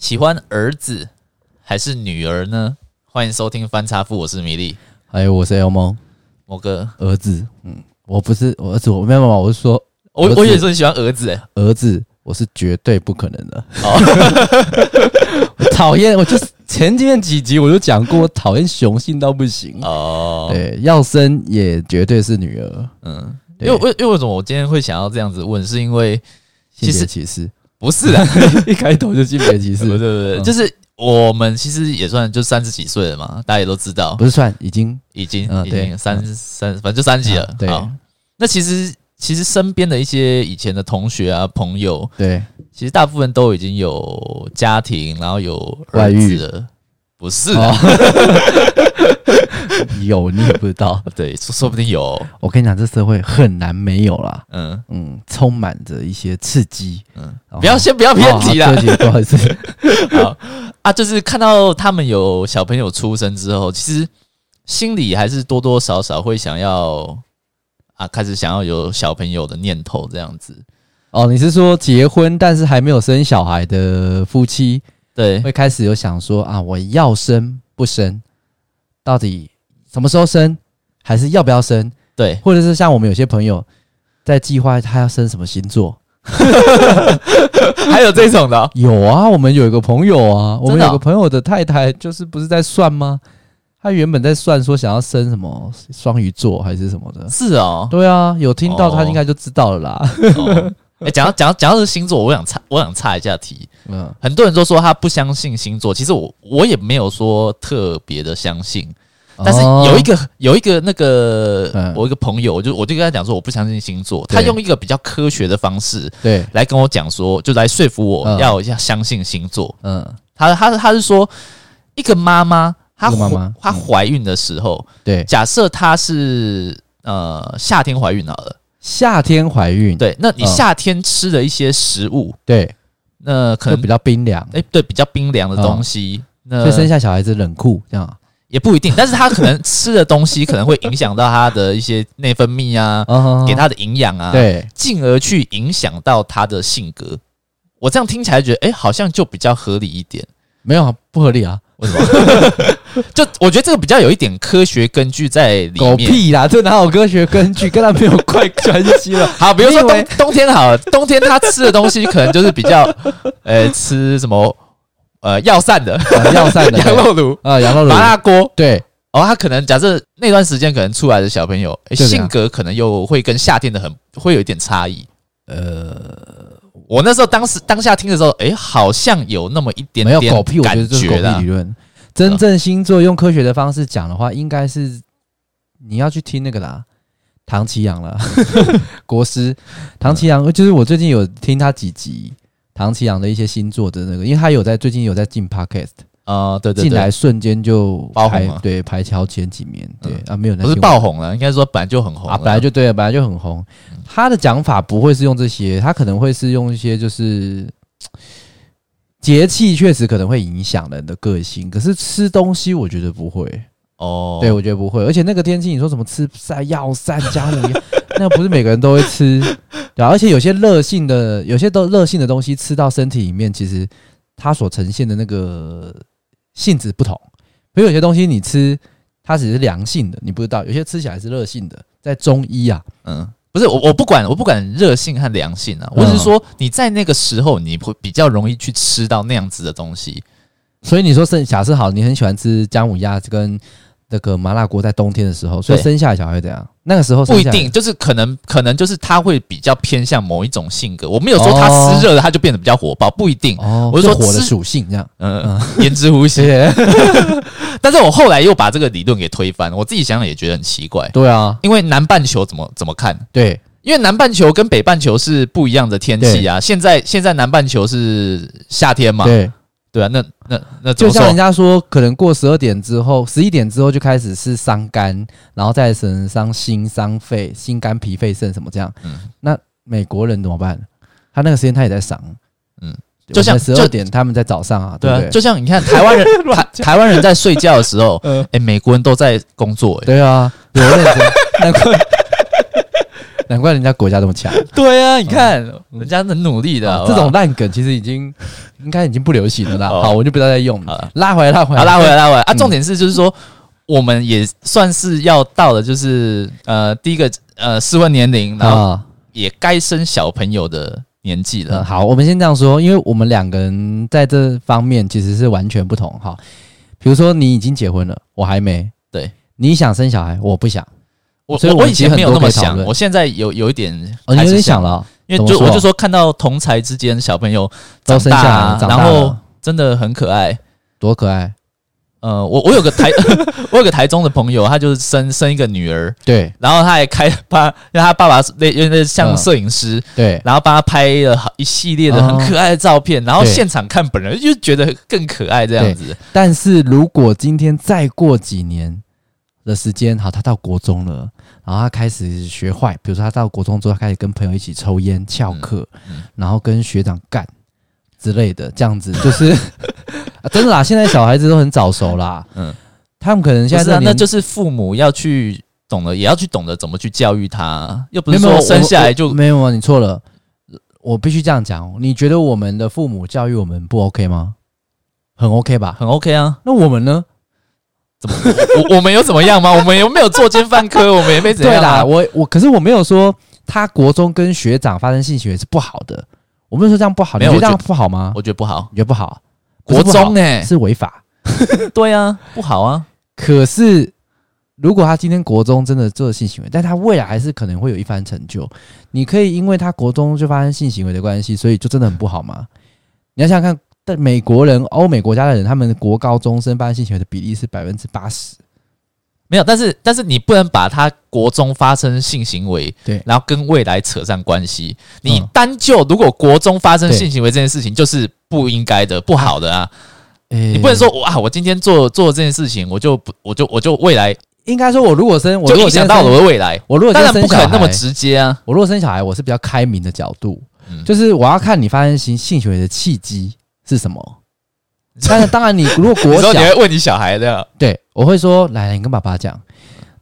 喜欢儿子还是女儿呢？欢迎收听翻查富，我是米粒，还有我是 L 梦，某哥。儿子，嗯，我不是我儿子，我没有办法，我是说，我我以为说你喜欢儿子、欸，儿子，我是绝对不可能的，哦、我讨厌，我就是前几面几集我就讲过，我讨厌雄性到不行。哦，对，要生也绝对是女儿，嗯，因为为因为为什么我今天会想要这样子问，是因为其实歧视。不是啊，一开头就性别歧视，对对对，就是我们其实也算就三十几岁了嘛，大家也都知道，不是算已经。已经已经三三，反正就三十几了。对，那其实其实身边的一些以前的同学啊朋友，对，其实大部分都已经有家庭，然后有外遇。了，不是啊。有你也不知道，对，说不定有。我跟你讲，这社会很难没有啦。嗯嗯，充满着一些刺激。嗯，不要先不要偏题啦。不好意思。好啊，就是看到他们有小朋友出生之后，其实心里还是多多少少会想要啊，开始想要有小朋友的念头这样子。哦，你是说结婚但是还没有生小孩的夫妻，对，会开始有想说啊，我要生不生？到底？什么时候生，还是要不要生？对，或者是像我们有些朋友在计划他要生什么星座，还有这种的？有啊，我们有一个朋友啊，我们有个朋友的太太就是不是在算吗？他原本在算说想要生什么双鱼座还是什么的。是哦，对啊，有听到他应该就知道了啦。哎，讲到讲到讲到是星座，我想插我想插一下题。嗯，很多人都说他不相信星座，其实我我也没有说特别的相信。但是有一个有一个那个我一个朋友，我就我就跟他讲说，我不相信星座。他用一个比较科学的方式，对，来跟我讲说，就来说服我要要相信星座。嗯，他他他是说，一个妈妈，她怀她怀孕的时候，对，假设她是呃夏天怀孕好了，夏天怀孕，对，那你夏天吃的一些食物，对，那可能比较冰凉，哎，对，比较冰凉的东西，那所以生下小孩子冷酷这样。也不一定，但是他可能吃的东西可能会影响到他的一些内分泌啊，给他的营养啊，对，进而去影响到他的性格。我这样听起来觉得，哎，好像就比较合理一点。没有啊，不合理啊？为什么？就我觉得这个比较有一点科学根据在里面。狗屁啦，这哪有科学根据？跟他没有怪关系了。好，比如说冬冬天好了，冬天他吃的东西可能就是比较，呃，吃什么？呃，药膳的，药膳的 羊肉炉啊，羊肉炉麻辣锅，对哦，他可能假设那段时间可能出来的小朋友性格可能又会跟夏天的很会有一点差异。呃，我那时候当时当下听的时候，诶，好像有那么一点点没有狗屁，我觉得这是狗屁理论。真正星座用科学的方式讲的话，应该是你要去听那个啦，唐奇阳了，国师唐奇阳，就是我最近有听他几集。唐奇阳的一些星座的那个，因为他有在最近有在进 podcast 啊，对对，进来瞬间就爆红，对，排超前几名，对啊，没有，不是爆红了，应该说本来就很红啊，本来就对了，本来就很红。他的讲法不会是用这些，他可能会是用一些就是节气，确实可能会影响人的个性，可是吃东西我觉得不会。哦，对我觉得不会，而且那个天气你说什么吃晒药膳姜母鸭，那不是每个人都会吃。对，而且有些热性的，有些都热性的东西吃到身体里面，其实它所呈现的那个性质不同。比如有些东西你吃，它只是凉性的，你不知道；有些吃起来是热性的。在中医啊，嗯，不是我，我不管，我不管热性和凉性啊，我只是说你在那个时候，你会比较容易去吃到那样子的东西。所以你说，是假设好，你很喜欢吃姜母鸭跟。那个麻辣锅在冬天的时候，所以生下来小孩怎样？那个时候不一定，就是可能可能就是他会比较偏向某一种性格。我没有说他湿热的他就变得比较火爆，不一定。我是说火的属性这样。嗯，言之无信。但是我后来又把这个理论给推翻，我自己想想也觉得很奇怪。对啊，因为南半球怎么怎么看？对，因为南半球跟北半球是不一样的天气啊。现在现在南半球是夏天嘛？对。对啊，那那那就像人家说，可能过十二点之后，十一点之后就开始是伤肝，然后再是伤心、伤肺、心肝脾肺肾什么这样。嗯，那美国人怎么办？他那个时间他也在伤。嗯，就像十二点他们在早上啊，对不对？就像你看台湾人 台台湾人在睡觉的时候，哎，美国人都在工作。对啊，有认真，难怪难怪人家国家这么强。对啊，你看人家很努力的，这种烂梗其实已经应该已经不流行了啦。好，我就不要再用了。拉回来，拉回来，拉回来，拉回来啊！重点是就是说，我们也算是要到了，就是呃，第一个呃适婚年龄，然后也该生小朋友的年纪了。好，我们先这样说，因为我们两个人在这方面其实是完全不同哈。比如说，你已经结婚了，我还没。对，你想生小孩，我不想。我所以我以前没有那么想，我现在有有一点哦，你有点想了，因为就我就说看到同才之间小朋友都生下来，然后真的很可爱，多可爱。呃，我我有个台，我有个台中的朋友，他就是生生一个女儿，对，然后他还开他，因为他爸爸是那因为像摄影师，对，然后帮他拍了好一系列的很可爱的照片，然后现场看本人就觉得更可爱这样子。但是如果今天再过几年的时间，好，他到国中了，然后他开始学坏，比如说他到国中之后，他开始跟朋友一起抽烟、翘课，然后跟学长干之类的，这样子就是。啊，真的啦！现在小孩子都很早熟啦。嗯，他们可能现在是、啊、那就是父母要去懂得，也要去懂得怎么去教育他。又不是说生下来就没有啊？你错了，我必须这样讲。你觉得我们的父母教育我们不 OK 吗？很 OK 吧？很 OK 啊。那我们呢？怎么？我 我们有怎么样吗？我们有没有作奸犯科？我们也没怎样、啊。对啦，我我可是我没有说他国中跟学长发生性行为是不好的。我没有说这样不好，你觉得这样不好吗？我觉得不好，你觉得不好？国中哎、欸，是违法，对啊，不好啊。可是，如果他今天国中真的做了性行为，但他未来还是可能会有一番成就。你可以因为他国中就发生性行为的关系，所以就真的很不好吗？你要想想看，但美国人、欧美国家的人，他们国高中生发生性行为的比例是百分之八十。没有，但是但是你不能把他国中发生性行为，对，然后跟未来扯上关系。你单就如果国中发生性行为这件事情，就是不应该的、不好的啊。你不能说哇，我今天做做这件事情，我就不，我就我就未来应该说，我如果生，我如果想到我的未来，我如果当然不可能那么直接啊。我如果生小孩，我是比较开明的角度，就是我要看你发生性性行为的契机是什么。但 是当然，你如果国小，你会问你小孩的，对，我会说，来，你跟爸爸讲，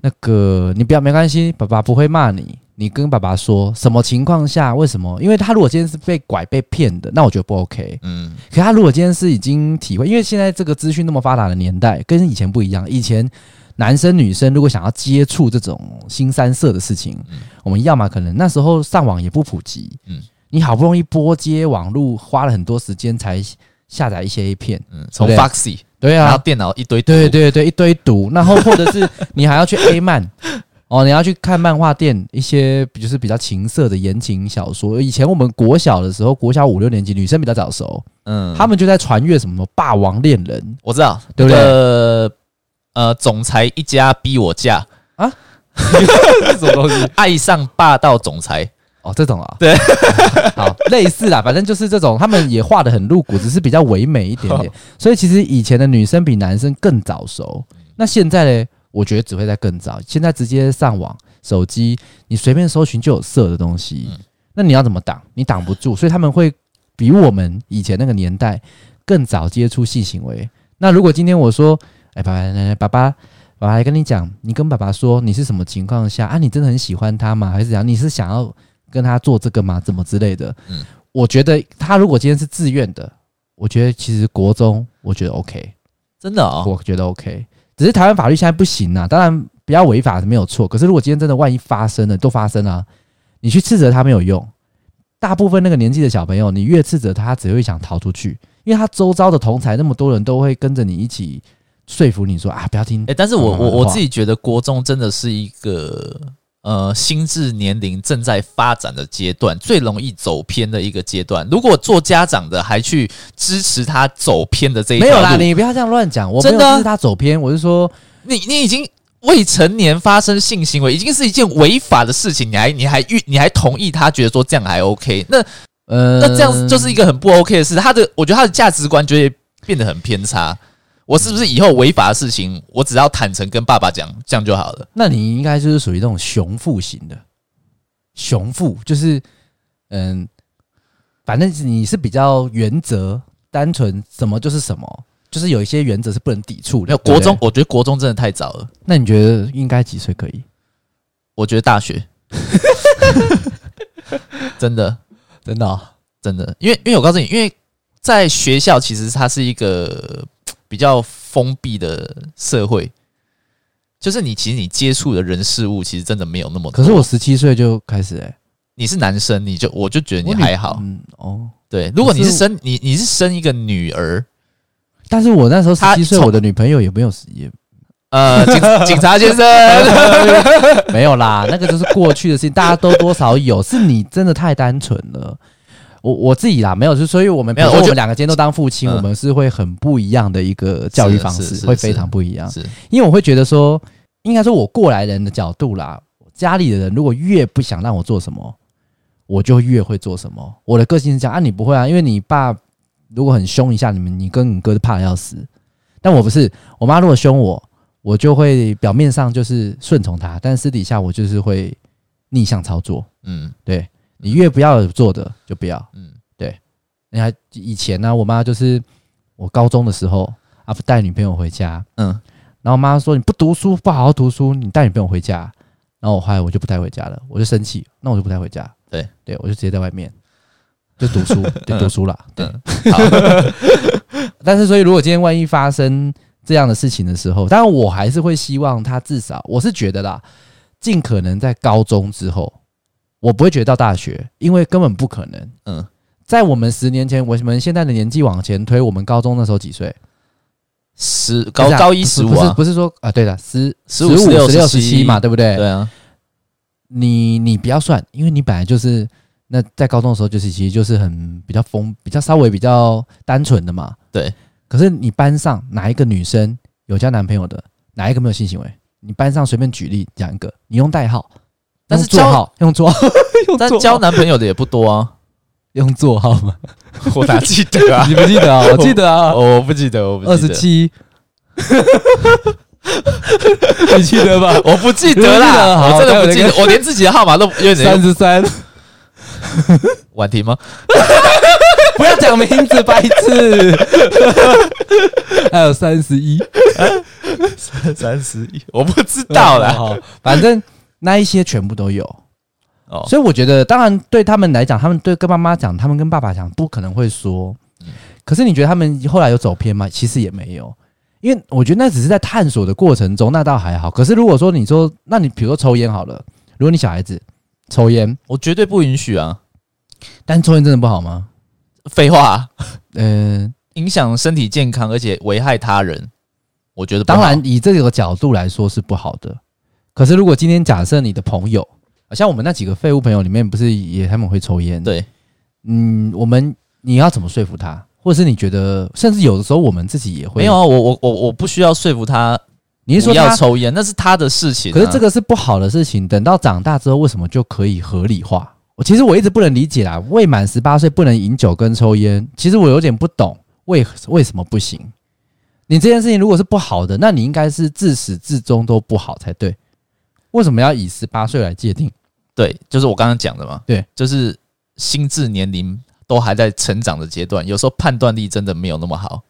那个你不要没关系，爸爸不会骂你。你跟爸爸说什么情况下？为什么？因为他如果今天是被拐被骗的，那我觉得不 OK。嗯，可他如果今天是已经体会，因为现在这个资讯那么发达的年代，跟以前不一样。以前男生女生如果想要接触这种新三色的事情，嗯，我们要么可能那时候上网也不普及，嗯，你好不容易拨接网络，花了很多时间才。下载一些 A 片，嗯，从 Foxy 对啊，然后电脑一堆，对对对，一堆毒，然后或者是你还要去 A 漫哦，你要去看漫画店一些，就是比较情色的言情小说。以前我们国小的时候，国小五六年级女生比较早熟，嗯，他们就在传阅什么霸王恋人，我知道，对不对？呃，呃，总裁一家逼我嫁啊，什么东西？爱上霸道总裁。哦，这种啊，对，好类似啦，反正就是这种，他们也画的很露骨，只是比较唯美一点点。所以其实以前的女生比男生更早熟，那现在呢？我觉得只会在更早。现在直接上网、手机，你随便搜寻就有色的东西，那你要怎么挡？你挡不住，所以他们会比我们以前那个年代更早接触性行为。那如果今天我说，哎，爸爸，爸爸，我还跟你讲，你跟爸爸说你是什么情况下啊？你真的很喜欢他吗？还是怎样？你是想要？跟他做这个吗？怎么之类的？嗯，我觉得他如果今天是自愿的，我觉得其实国中我觉得 OK，真的哦，我觉得 OK。只是台湾法律现在不行啊，当然不要违法是没有错。可是如果今天真的万一发生了，都发生了，你去斥责他没有用。大部分那个年纪的小朋友，你越斥责他，他只会想逃出去，因为他周遭的同才那么多人都会跟着你一起说服你说啊，不要听。哎，但是我我我自己觉得国中真的是一个。呃，心智年龄正在发展的阶段，最容易走偏的一个阶段。如果做家长的还去支持他走偏的这一，没有啦，你不要这样乱讲。我真的支持他走偏，我是说，你你已经未成年发生性行为，已经是一件违法的事情，你还你还遇你还同意他觉得说这样还 OK？那呃，那这样就是一个很不 OK 的事。他的，我觉得他的价值观就会变得很偏差。我是不是以后违法的事情，我只要坦诚跟爸爸讲，这样就好了？那你应该就是属于那种雄父型的，雄父就是，嗯，反正你是比较原则、单纯，什么就是什么，就是有一些原则是不能抵触的。国中，我觉得国中真的太早了。那你觉得应该几岁可以？我觉得大学，真的，真的、哦，真的，因为因为我告诉你，因为在学校其实它是一个比较封闭的社会，就是你其实你接触的人事物其实真的没有那么多。可是我十七岁就开始哎、欸，你是男生，你就我就觉得你还好，嗯哦，对，如果你是生你你是生一个女儿，但是我那时候十七岁，我的女朋友也没有也。呃，警 警察先生 没有啦，那个就是过去的事情，大家都多少有，是你真的太单纯了。我我自己啦，没有，就所以我们没有，我们两个今天都当父亲，我们是会很不一样的一个教育方式，会非常不一样。是，因为我会觉得说，应该说我过来人的角度啦，家里的人如果越不想让我做什么，我就越会做什么。我的个性是这样啊，你不会啊，因为你爸如果很凶一下你们，你跟你哥就怕的要死。但我不是，我妈如果凶我。我就会表面上就是顺从她，但私底下我就是会逆向操作。嗯，对，你越不要做的就不要。嗯，对。你还以前呢，我妈就是我高中的时候啊，不带女朋友回家。嗯，然后我妈说你不读书，不好好读书，你带女朋友回家。然后我后来我就不带回家了，我就生气，那我就不带回家。对，对我就直接在外面就读书，就读书了。对，好。但是所以如果今天万一发生。这样的事情的时候，当然我还是会希望他至少，我是觉得啦，尽可能在高中之后，我不会觉得到大学，因为根本不可能。嗯，在我们十年前，我们现在的年纪往前推，我们高中那时候几岁？十高高一十五啊？不是说啊，对的，十十五、十六、十七嘛，对不对？对啊。你你不要算，因为你本来就是那在高中的时候，就是其实就是很比较疯，比较稍微比较单纯的嘛。对。可是你班上哪一个女生有交男朋友的？哪一个没有性行为？你班上随便举例讲一个，你用代号，但是座号 用座号，但交男朋友的也不多啊，用座号吗？我哪记得啊？你不记得啊？我记得啊，我不记得，我不记得。二十七，你记得吧？我不记得啦，我真的不记得，我连自己的号码都有点三十三，婉婷吗？不要讲名字，白痴。还有三十一，三十一，我不知道啦。反正那一些全部都有。哦，所以我觉得，当然对他们来讲，他们对跟妈妈讲，他们跟爸爸讲，不可能会说。可是你觉得他们后来有走偏吗？其实也没有，因为我觉得那只是在探索的过程中，那倒还好。可是如果说你说，那你比如说抽烟好了，如果你小孩子抽烟，我绝对不允许啊。但抽烟真的不好吗？废话，嗯，影响身体健康，而且危害他人，我觉得当然以这个角度来说是不好的。可是如果今天假设你的朋友，像我们那几个废物朋友里面，不是也他们会抽烟？对，嗯，我们你要怎么说服他？或者是你觉得，甚至有的时候我们自己也会没有啊？我我我我不需要说服他，你是说要抽烟，那是他的事情啊。可是这个是不好的事情，等到长大之后，为什么就可以合理化？我其实我一直不能理解啦，未满十八岁不能饮酒跟抽烟。其实我有点不懂为为什么不行。你这件事情如果是不好的，那你应该是自始至终都不好才对。为什么要以十八岁来界定？对，就是我刚刚讲的嘛。对，就是心智年龄都还在成长的阶段，有时候判断力真的没有那么好。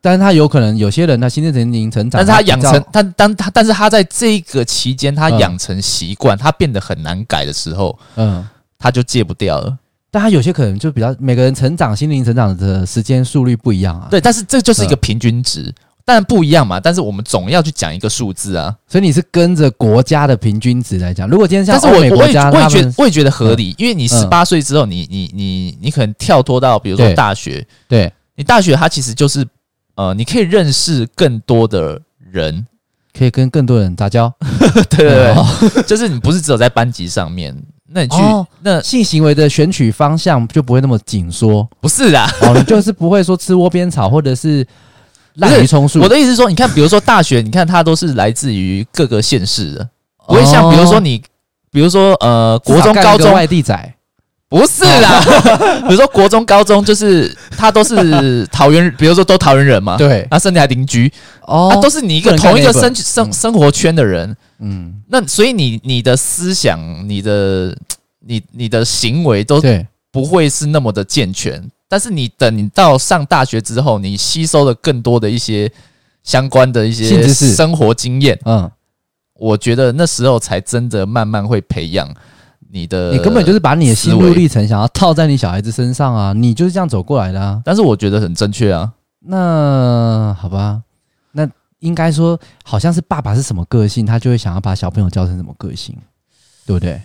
但是他有可能有些人他心智年龄成长，但是他养成但当他但是他在这个期间他养成习惯，他变得很难改的时候，嗯。他就戒不掉了，但他有些可能就比较每个人成长心灵成长的时间速率不一样啊。对，但是这就是一个平均值，当然不一样嘛。但是我们总要去讲一个数字啊。所以你是跟着国家的平均值来讲。如果今天像欧美国家，我也觉得我也觉得合理，因为你十八岁之后，你你你你可能跳脱到比如说大学，对你大学它其实就是呃，你可以认识更多的人，可以跟更多人杂交。对 对对，就是你不是只有在班级上面。那你去、哦、那性行为的选取方向就不会那么紧缩，不是的哦，你就是不会说吃窝边草或者是滥竽充数。我的意思是说，你看，比如说大学，你看它都是来自于各个县市的，不会像比如说你，比如说呃，国中、高中外地仔，不是啦，比如说国中、高中，就是他都是桃园，比如说都桃园人嘛，对，那甚至还邻居。哦，都是你一个同一个生生生活圈的人。嗯，那所以你你的思想、你的你你的行为都不会是那么的健全。但是你等你到上大学之后，你吸收了更多的一些相关的一些生活经验。嗯，我觉得那时候才真的慢慢会培养你的，你根本就是把你的心路历程想要套在你小孩子身上啊，你就是这样走过来的啊。但是我觉得很正确啊。那好吧，那应该说好像是爸爸是什么个性，他就会想要把小朋友教成什么个性，对不对？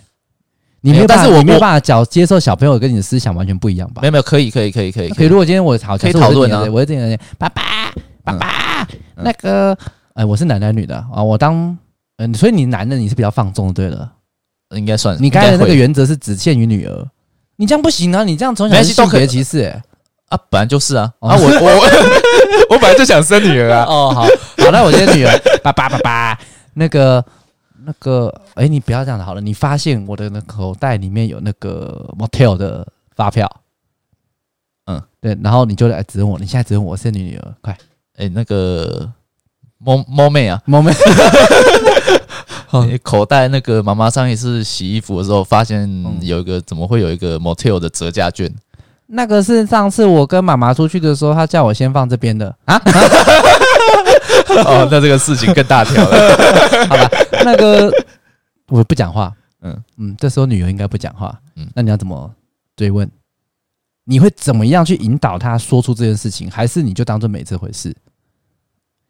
你没有，但是我没有办法教接受小朋友跟你的思想完全不一样吧？没有没有，可以可以可以可以。可以，如果今天我好，可以讨论啊。我会这样，爸爸爸爸，那个，哎，我是男的女的啊？我当。嗯，所以你男的你是比较放纵，对了，应该算。你刚才的那个原则是只限于女儿，你这样不行啊！你这样从小是性别歧视，哎，啊，本来就是啊。啊，我我我本来就想生女儿啊。哦，好，好，那我先女儿，爸爸爸爸，那个那个，哎，你不要这样子好了。你发现我的那口袋里面有那个 motel 的发票，嗯，对，然后你就来指问我，你现在指问我是你女儿，快，哎，那个。猫猫妹啊，猫妹，你口袋那个妈妈上一次洗衣服的时候，发现有一个怎么会有一个 motel 的折价券？那个是上次我跟妈妈出去的时候，她叫我先放这边的啊。哦，那这个事情更大条了。好吧，那个我不讲话。嗯嗯，这时候女儿应该不讲话。嗯，那你要怎么追问？你会怎么样去引导她说出这件事情？还是你就当做没这回事？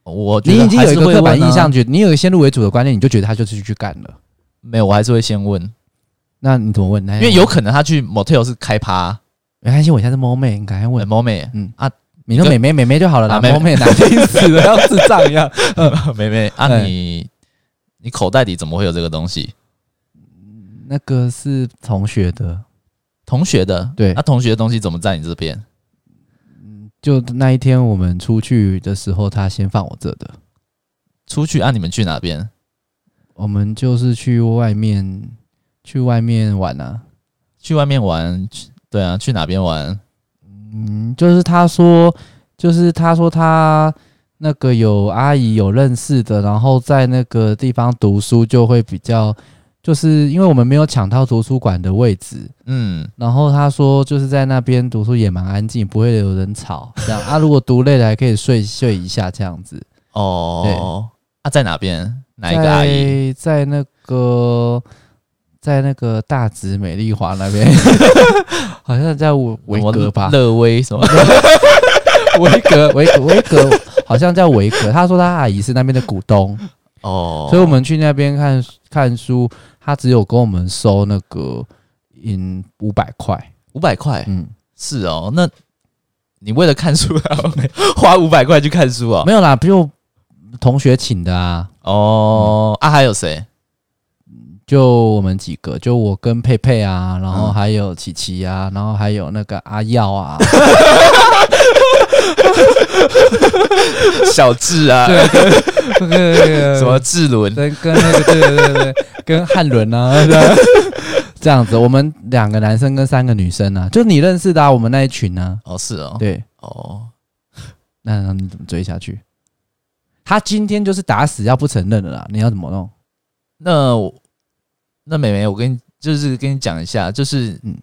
我你已经有一个刻板印象，觉得你有一个先入为主的观念，你就觉得他就是去干了。没有，我还是会先问。那你怎么问？因为有可能他去 motel 是开趴，没关系，我现在是猫妹，你赶快问猫妹。嗯啊，你说妹妹妹妹就好了啦，猫妹难听死了，要智障一样。妹妹啊，你你口袋里怎么会有这个东西？那个是同学的，同学的，对，那同学的东西怎么在你这边？就那一天我们出去的时候，他先放我这的。出去啊？你们去哪边？我们就是去外面，去外面玩啊。去外面玩？对啊，去哪边玩？嗯，就是他说，就是他说他那个有阿姨有认识的，然后在那个地方读书就会比较。就是因为我们没有抢到图书馆的位置，嗯，然后他说就是在那边读书也蛮安静，不会有人吵，这样啊。如果读累了还可以睡睡一下，这样子。哦，对啊，在哪边？哪一个阿姨？在那个，在那个大直美丽华那边，好像在维格吧？乐威什么？维格维维格，好像叫维格。他说他阿姨是那边的股东，哦，所以我们去那边看看书。他只有跟我们收那个嗯五百块，五百块，嗯，是哦。那你为了看书花 五百块去看书啊？没有啦，不用同学请的啊。哦，啊，还有谁？就我们几个，就我跟佩佩啊，然后还有琪琪啊，然后还有那个阿耀啊，小智啊，对，跟那个什么智伦，跟跟那个对对对。跟汉伦啊，这样子，我们两个男生跟三个女生啊，就你认识的啊，我们那一群呢？哦，是哦，对，哦，那那你怎么追下去？他今天就是打死要不承认的啦，你要怎么弄？那那妹妹，我跟你就是跟你讲一下，就是嗯，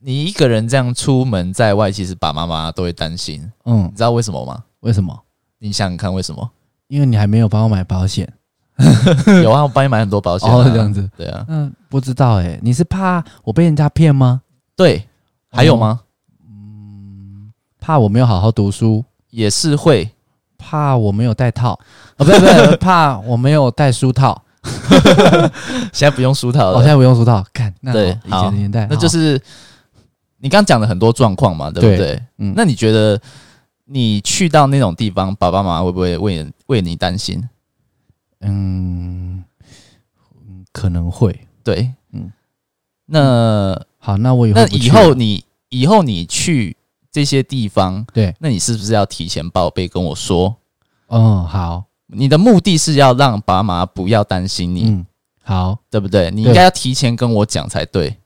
你一个人这样出门在外，其实爸爸妈妈都会担心，嗯，你知道为什么吗？为什么？你想想看，为什么？因为你还没有帮我买保险。有啊，我帮你买很多保险、啊。哦，这样子。对啊。嗯，不知道哎、欸，你是怕我被人家骗吗？对。还有吗？嗯，怕我没有好好读书，也是会。怕我没有带套。哦，不对不对，怕我没有带书套。现在不用梳头了。我、哦、现在不用梳头。看，那对，以前的年代，那就是你刚讲了很多状况嘛，对不对？对嗯。那你觉得你去到那种地方，爸爸妈妈会不会为为你担心？嗯，可能会对，嗯，那好，那我以后那以后你以后你去这些地方，对，那你是不是要提前报备跟我说？嗯，好，你的目的是要让爸妈不要担心你，嗯，好，对不对？你应该要提前跟我讲才对，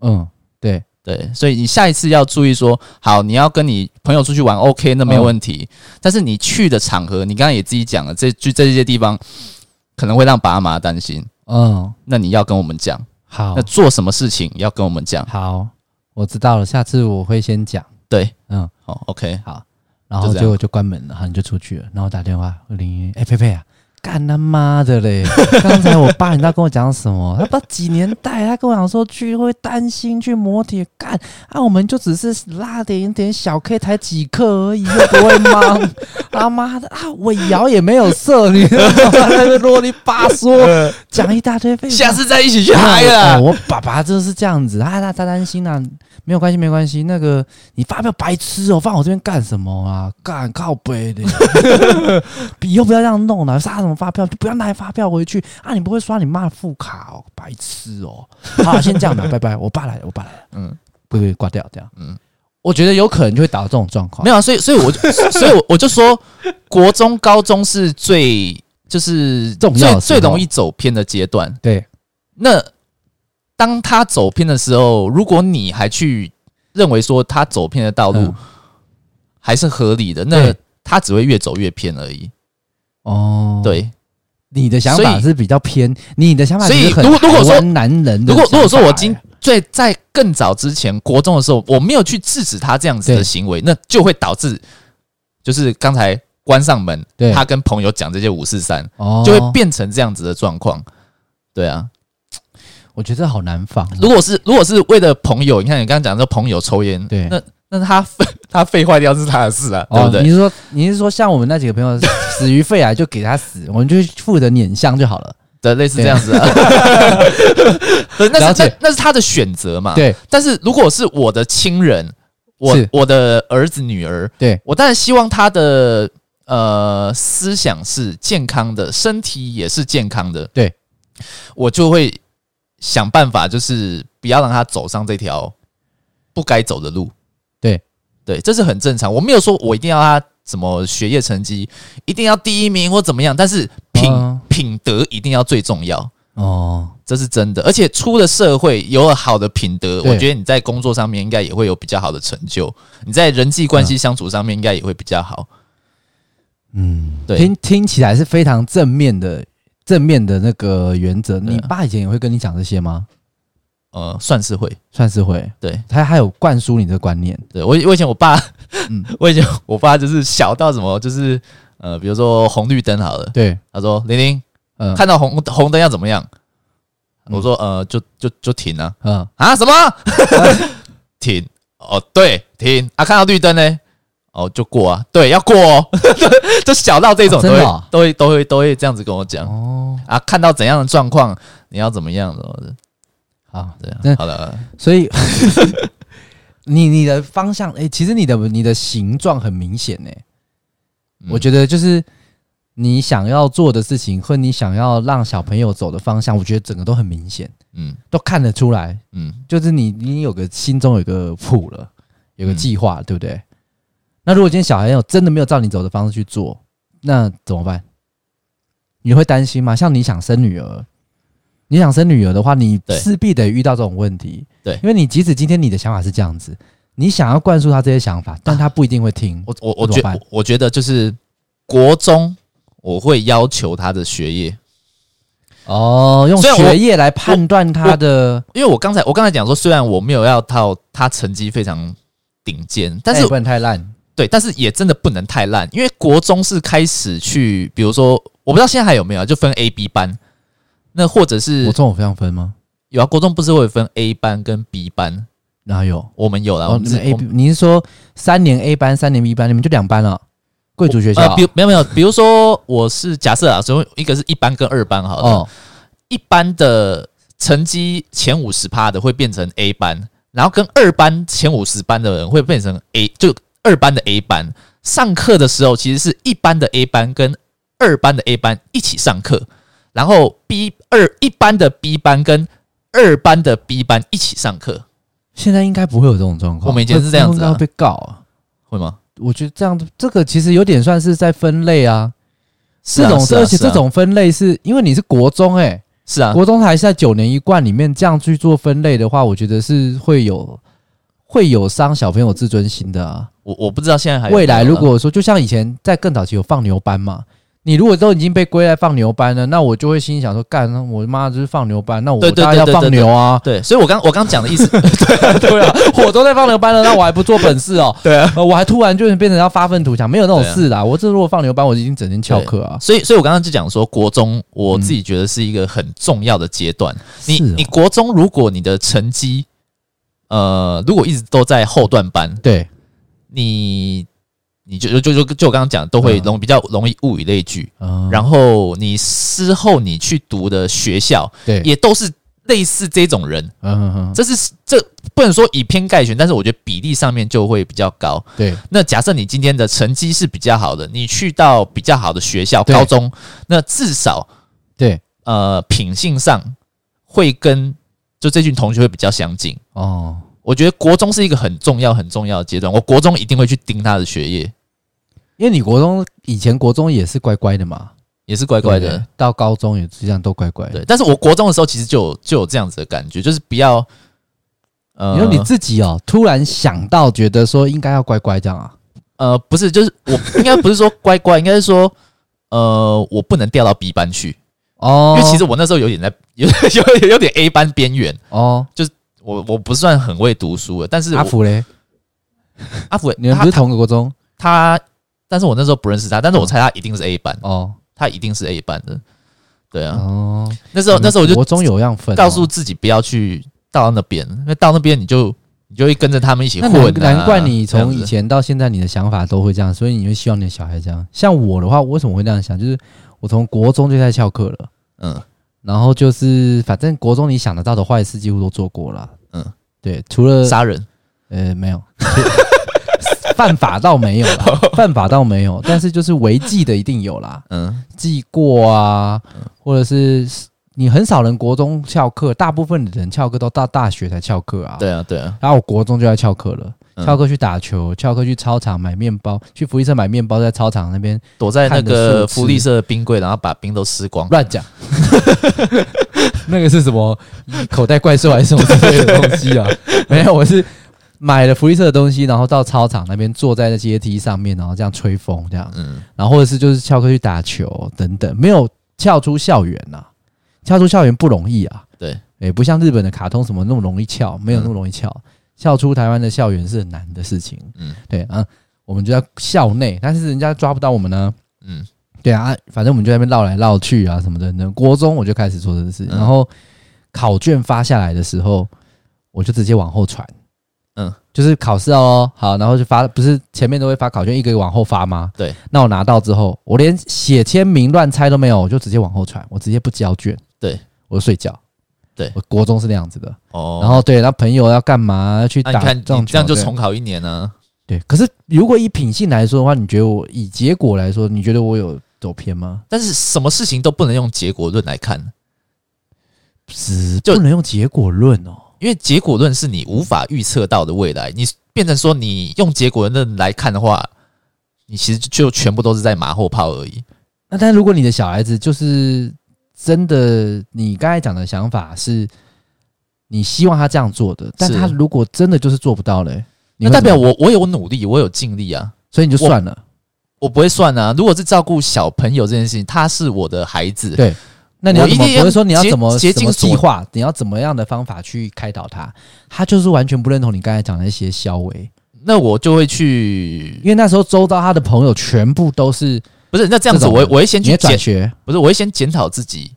嗯，对。对，所以你下一次要注意说，好，你要跟你朋友出去玩，OK，那没有问题，但是你去的场合，你刚刚也自己讲了，这去这些地方。可能会让爸妈担心，嗯，那你要跟我们讲，好，那做什么事情要跟我们讲，好，我知道了，下次我会先讲，对，嗯，好，OK，好，然后结果就关门了，好，你就出去了，然后打电话，零，哎，佩佩啊，干他妈的嘞！刚才我爸你知道跟我讲什么？他不知道几年代，他跟我讲说去会担心去磨铁干啊，我们就只是拉点点小 K 才几克而已，又不会忙。他 妈的啊，尾摇也没有射，你？在那啰里吧嗦 讲一大堆废话。下次再一起去嗨了。哦，我爸爸就是这样子，他他他担心啊，没有关系没关系。那个你发票白痴哦，放我这边干什么啊？干靠背的，以后不要这样弄了，杀什么？发票就不要拿发票回去啊！你不会刷你妈的副卡哦，白痴哦！好，先这样吧，拜拜。我爸来了，我爸来了。嗯，不会挂掉这样。嗯，我觉得有可能就会导致这种状况。没有啊，所以，所以我就，所以我我就说，国中、高中是最就是重要、最容易走偏的阶段。对，那当他走偏的时候，如果你还去认为说他走偏的道路还是合理的，那他只会越走越偏而已。哦，对，你的想法是比较偏，你的想法是所以如果如果说男人，如果如果说我今最在更早之前国中的时候，我没有去制止他这样子的行为，那就会导致就是刚才关上门，他跟朋友讲这些五四三，就会变成这样子的状况。对啊，我觉得好难防。如果是如果是为了朋友，你看你刚刚讲的朋友抽烟，对，那。那他肺 他肺坏掉是他的事啊，对不对？你是说你是说像我们那几个朋友 死于肺癌就给他死，我们就负责碾香就好了，对，类似这样子啊。那是那那是他的选择嘛？对。但是如果是我的亲人，我我的儿子女儿，对我当然希望他的呃思想是健康的，身体也是健康的，对，我就会想办法，就是不要让他走上这条不该走的路。对，对，这是很正常。我没有说我一定要他什么学业成绩一定要第一名或怎么样，但是品、哦、品德一定要最重要哦，这是真的。而且出了社会有了好的品德，我觉得你在工作上面应该也会有比较好的成就，你在人际关系相处上面应该也会比较好。嗯，对，听听起来是非常正面的正面的那个原则。你爸以前也会跟你讲这些吗？呃，算是会，算是会，对，他还有灌输你的观念。对我，我以前我爸，嗯，我以前我爸就是小到什么，就是呃，比如说红绿灯好了，对，他说玲玲，呃，看到红红灯要怎么样？我说呃，就就就停啊，嗯啊，什么？停？哦，对，停啊，看到绿灯呢？哦，就过啊，对，要过哦，就小到这种都会都会都会都会这样子跟我讲。哦。啊，看到怎样的状况，你要怎么样的？好，对啊，好的，所以 你你的方向，哎，其实你的你的形状很明显呢。我觉得就是你想要做的事情和你想要让小朋友走的方向，我觉得整个都很明显，嗯，都看得出来，嗯，就是你你有个心中有个谱了，有个计划，对不对？那如果今天小孩有真的没有照你走的方式去做，那怎么办？你会担心吗？像你想生女儿。你想生女儿的话，你势必得遇到这种问题。对，因为你即使今天你的想法是这样子，你想要灌输他这些想法，但他不一定会听。我我我觉得，我觉得就是国中我会要求他的学业。哦，用学业来判断他的。因为我刚才我刚才讲说，虽然我没有要到他成绩非常顶尖，但是不能太烂。对，但是也真的不能太烂，因为国中是开始去，比如说，我不知道现在还有没有，就分 A、B 班。那或者是国中有这样分吗？有啊，国中不是会分 A 班跟 B 班？哪有？我们有啦。我们是 A，你是说三年 A 班，三年 B 班？你们就两班了？贵族学校？呃，比没有没有，比如说我是假设啊，所以一个是一班跟二班，好了，一班的成绩前五十趴的会变成 A 班，然后跟二班前五十班的人会变成 A，就二班的 A 班。上课的时候，其实是一班的 A 班跟二班的 A 班一起上课。然后 B 二一班的 B 班跟二班的 B 班一起上课，现在应该不会有这种状况。我们以前是这样子啊，会被告啊？会吗？我觉得这样子这个其实有点算是在分类啊。是啊，这种而且这种分类是因为你是国中哎，是啊，国中还是在九年一贯里面这样去做分类的话，我觉得是会有会有伤小朋友自尊心的啊。我我不知道现在还未来如果说就像以前在更早期有放牛班嘛。你如果都已经被归在放牛班了，那我就会心里想说，干，我妈就是放牛班，那我当然要放牛啊。对，所以我刚我刚讲的意思，对啊，对啊，我都在放牛班了，那我还不做本事哦？对啊，我还突然就是变成要发愤图强，没有那种事啦。我这如果放牛班，我已经整天翘课啊。所以，所以我刚刚就讲说，国中我自己觉得是一个很重要的阶段。你你国中，如果你的成绩，呃，如果一直都在后段班，对，你。你就就就就我刚刚讲，都会容比较容易物以类聚，嗯、然后你之后你去读的学校，对，也都是类似这种人，嗯哼哼，这是这不能说以偏概全，但是我觉得比例上面就会比较高，对。那假设你今天的成绩是比较好的，你去到比较好的学校，高中，那至少对，呃，品性上会跟就这群同学会比较相近哦。我觉得国中是一个很重要很重要的阶段，我国中一定会去盯他的学业。因为你国中以前国中也是乖乖的嘛，也是乖乖的，到高中也这样都乖乖的。对，但是我国中的时候其实就有就有这样子的感觉，就是不要，呃，因为你自己哦，突然想到觉得说应该要乖乖这样啊？呃，不是，就是我应该不是说乖乖，应该是说，呃，我不能调到 B 班去哦，因为其实我那时候有点在 有有有点 A 班边缘。哦，就是我我不算很会读书的，但是阿福嘞，阿福，你们不是同个国中，他。但是我那时候不认识他，但是我猜他一定是 A 班。哦，他一定是 A 班的，对啊，哦，那时候那时候我就国中有样分，告诉自己不要去到那边，因为到那边你就你就会跟着他们一起混啊。难怪你从以前到现在你的想法都会这样，所以你会希望你的小孩这样。像我的话，我为什么会这样想？就是我从国中就在翘课了，嗯，然后就是反正国中你想得到的坏事几乎都做过了，嗯，对，除了杀人，呃，没有。犯法倒没有啦，犯法倒没有，但是就是违纪的一定有啦。嗯，记过啊，或者是你很少人国中翘课，大部分的人翘课都到大学才翘课啊。对啊，对啊。然后我国中就在翘课了，翘课去打球，翘课去操场买面包，去福利社买面包，在操场那边躲在那个福利社的冰柜，然后把冰都吃光。乱讲，那个是什么口袋怪兽还是什么之类的东西啊？没有，我是。买了福利社的东西，然后到操场那边坐在那阶梯上面，然后这样吹风，这样，嗯，然后或者是就是翘课去打球等等，没有翘出校园呐，翘出校园不容易啊，对，也不像日本的卡通什么那么容易翘，没有那么容易翘，翘出台湾的校园是很难的事情，嗯，对啊，我们就在校内，但是人家抓不到我们呢，嗯，对啊，反正我们就在那边绕来绕去啊什么的，那国中我就开始做这个事，然后考卷发下来的时候，我就直接往后传。嗯，就是考试哦，好，然后就发，不是前面都会发考卷，一个一个往后发吗？对。那我拿到之后，我连写签名、乱猜都没有，我就直接往后传，我直接不交卷。对，我就睡觉。对，我国中是那样子的。哦。然后对，那朋友要干嘛？要去打这种这样就重考一年呢？对。可是如果以品性来说的话，你觉得我以结果来说，你觉得我有走偏吗？但是什么事情都不能用结果论来看，是就不能用结果论哦。因为结果论是你无法预测到的未来，你变成说你用结果论来看的话，你其实就全部都是在马后炮而已。那但如果你的小孩子就是真的，你刚才讲的想法是你希望他这样做的，但他如果真的就是做不到嘞，那代表我我有努力，我有尽力啊，所以你就算了，我，我不会算啊。如果是照顾小朋友这件事情，他是我的孩子，对。那你要怎么？不会说你要怎么怎么计划？你要怎么样的方法去开导他？他就是完全不认同你刚才讲的那些消微。那我就会去，因为那时候周遭他的朋友全部都是不是？那这样子我，我我会先去转学，不是？我会先检讨自己，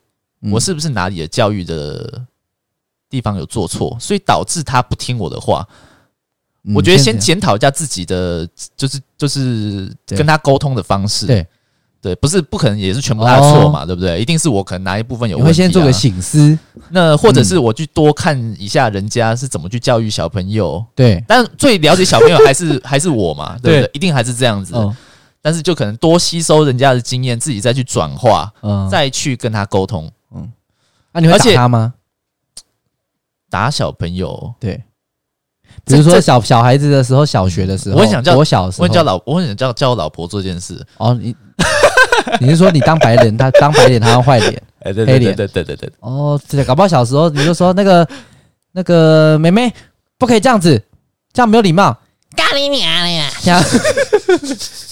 我是不是哪里的教育的地方有做错，所以导致他不听我的话。我觉得先检讨一下自己的，就是就是跟他沟通的方式。对。对，不是不可能，也是全部他的错嘛，哦、对不对？一定是我可能哪一部分有问题、啊。你会先做个醒思，那或者是我去多看一下人家是怎么去教育小朋友。对，但最了解小朋友还是还是我嘛，对不？对一定还是这样子。哦、但是就可能多吸收人家的经验，自己再去转化，嗯，再去跟他沟通。嗯，啊，你会打他吗？打小朋友，对。比如说小小孩子的时候，小学的时候，我很想叫我小时候，我很叫老，我很想叫叫我老婆做这件事。哦，你 你是说你当白脸，他当白脸，他当坏脸，黑脸，对对对对对。哦，对，搞不好小时候你就说那个那个妹妹不可以这样子，这样没有礼貌。咖喱你娘的呀！这样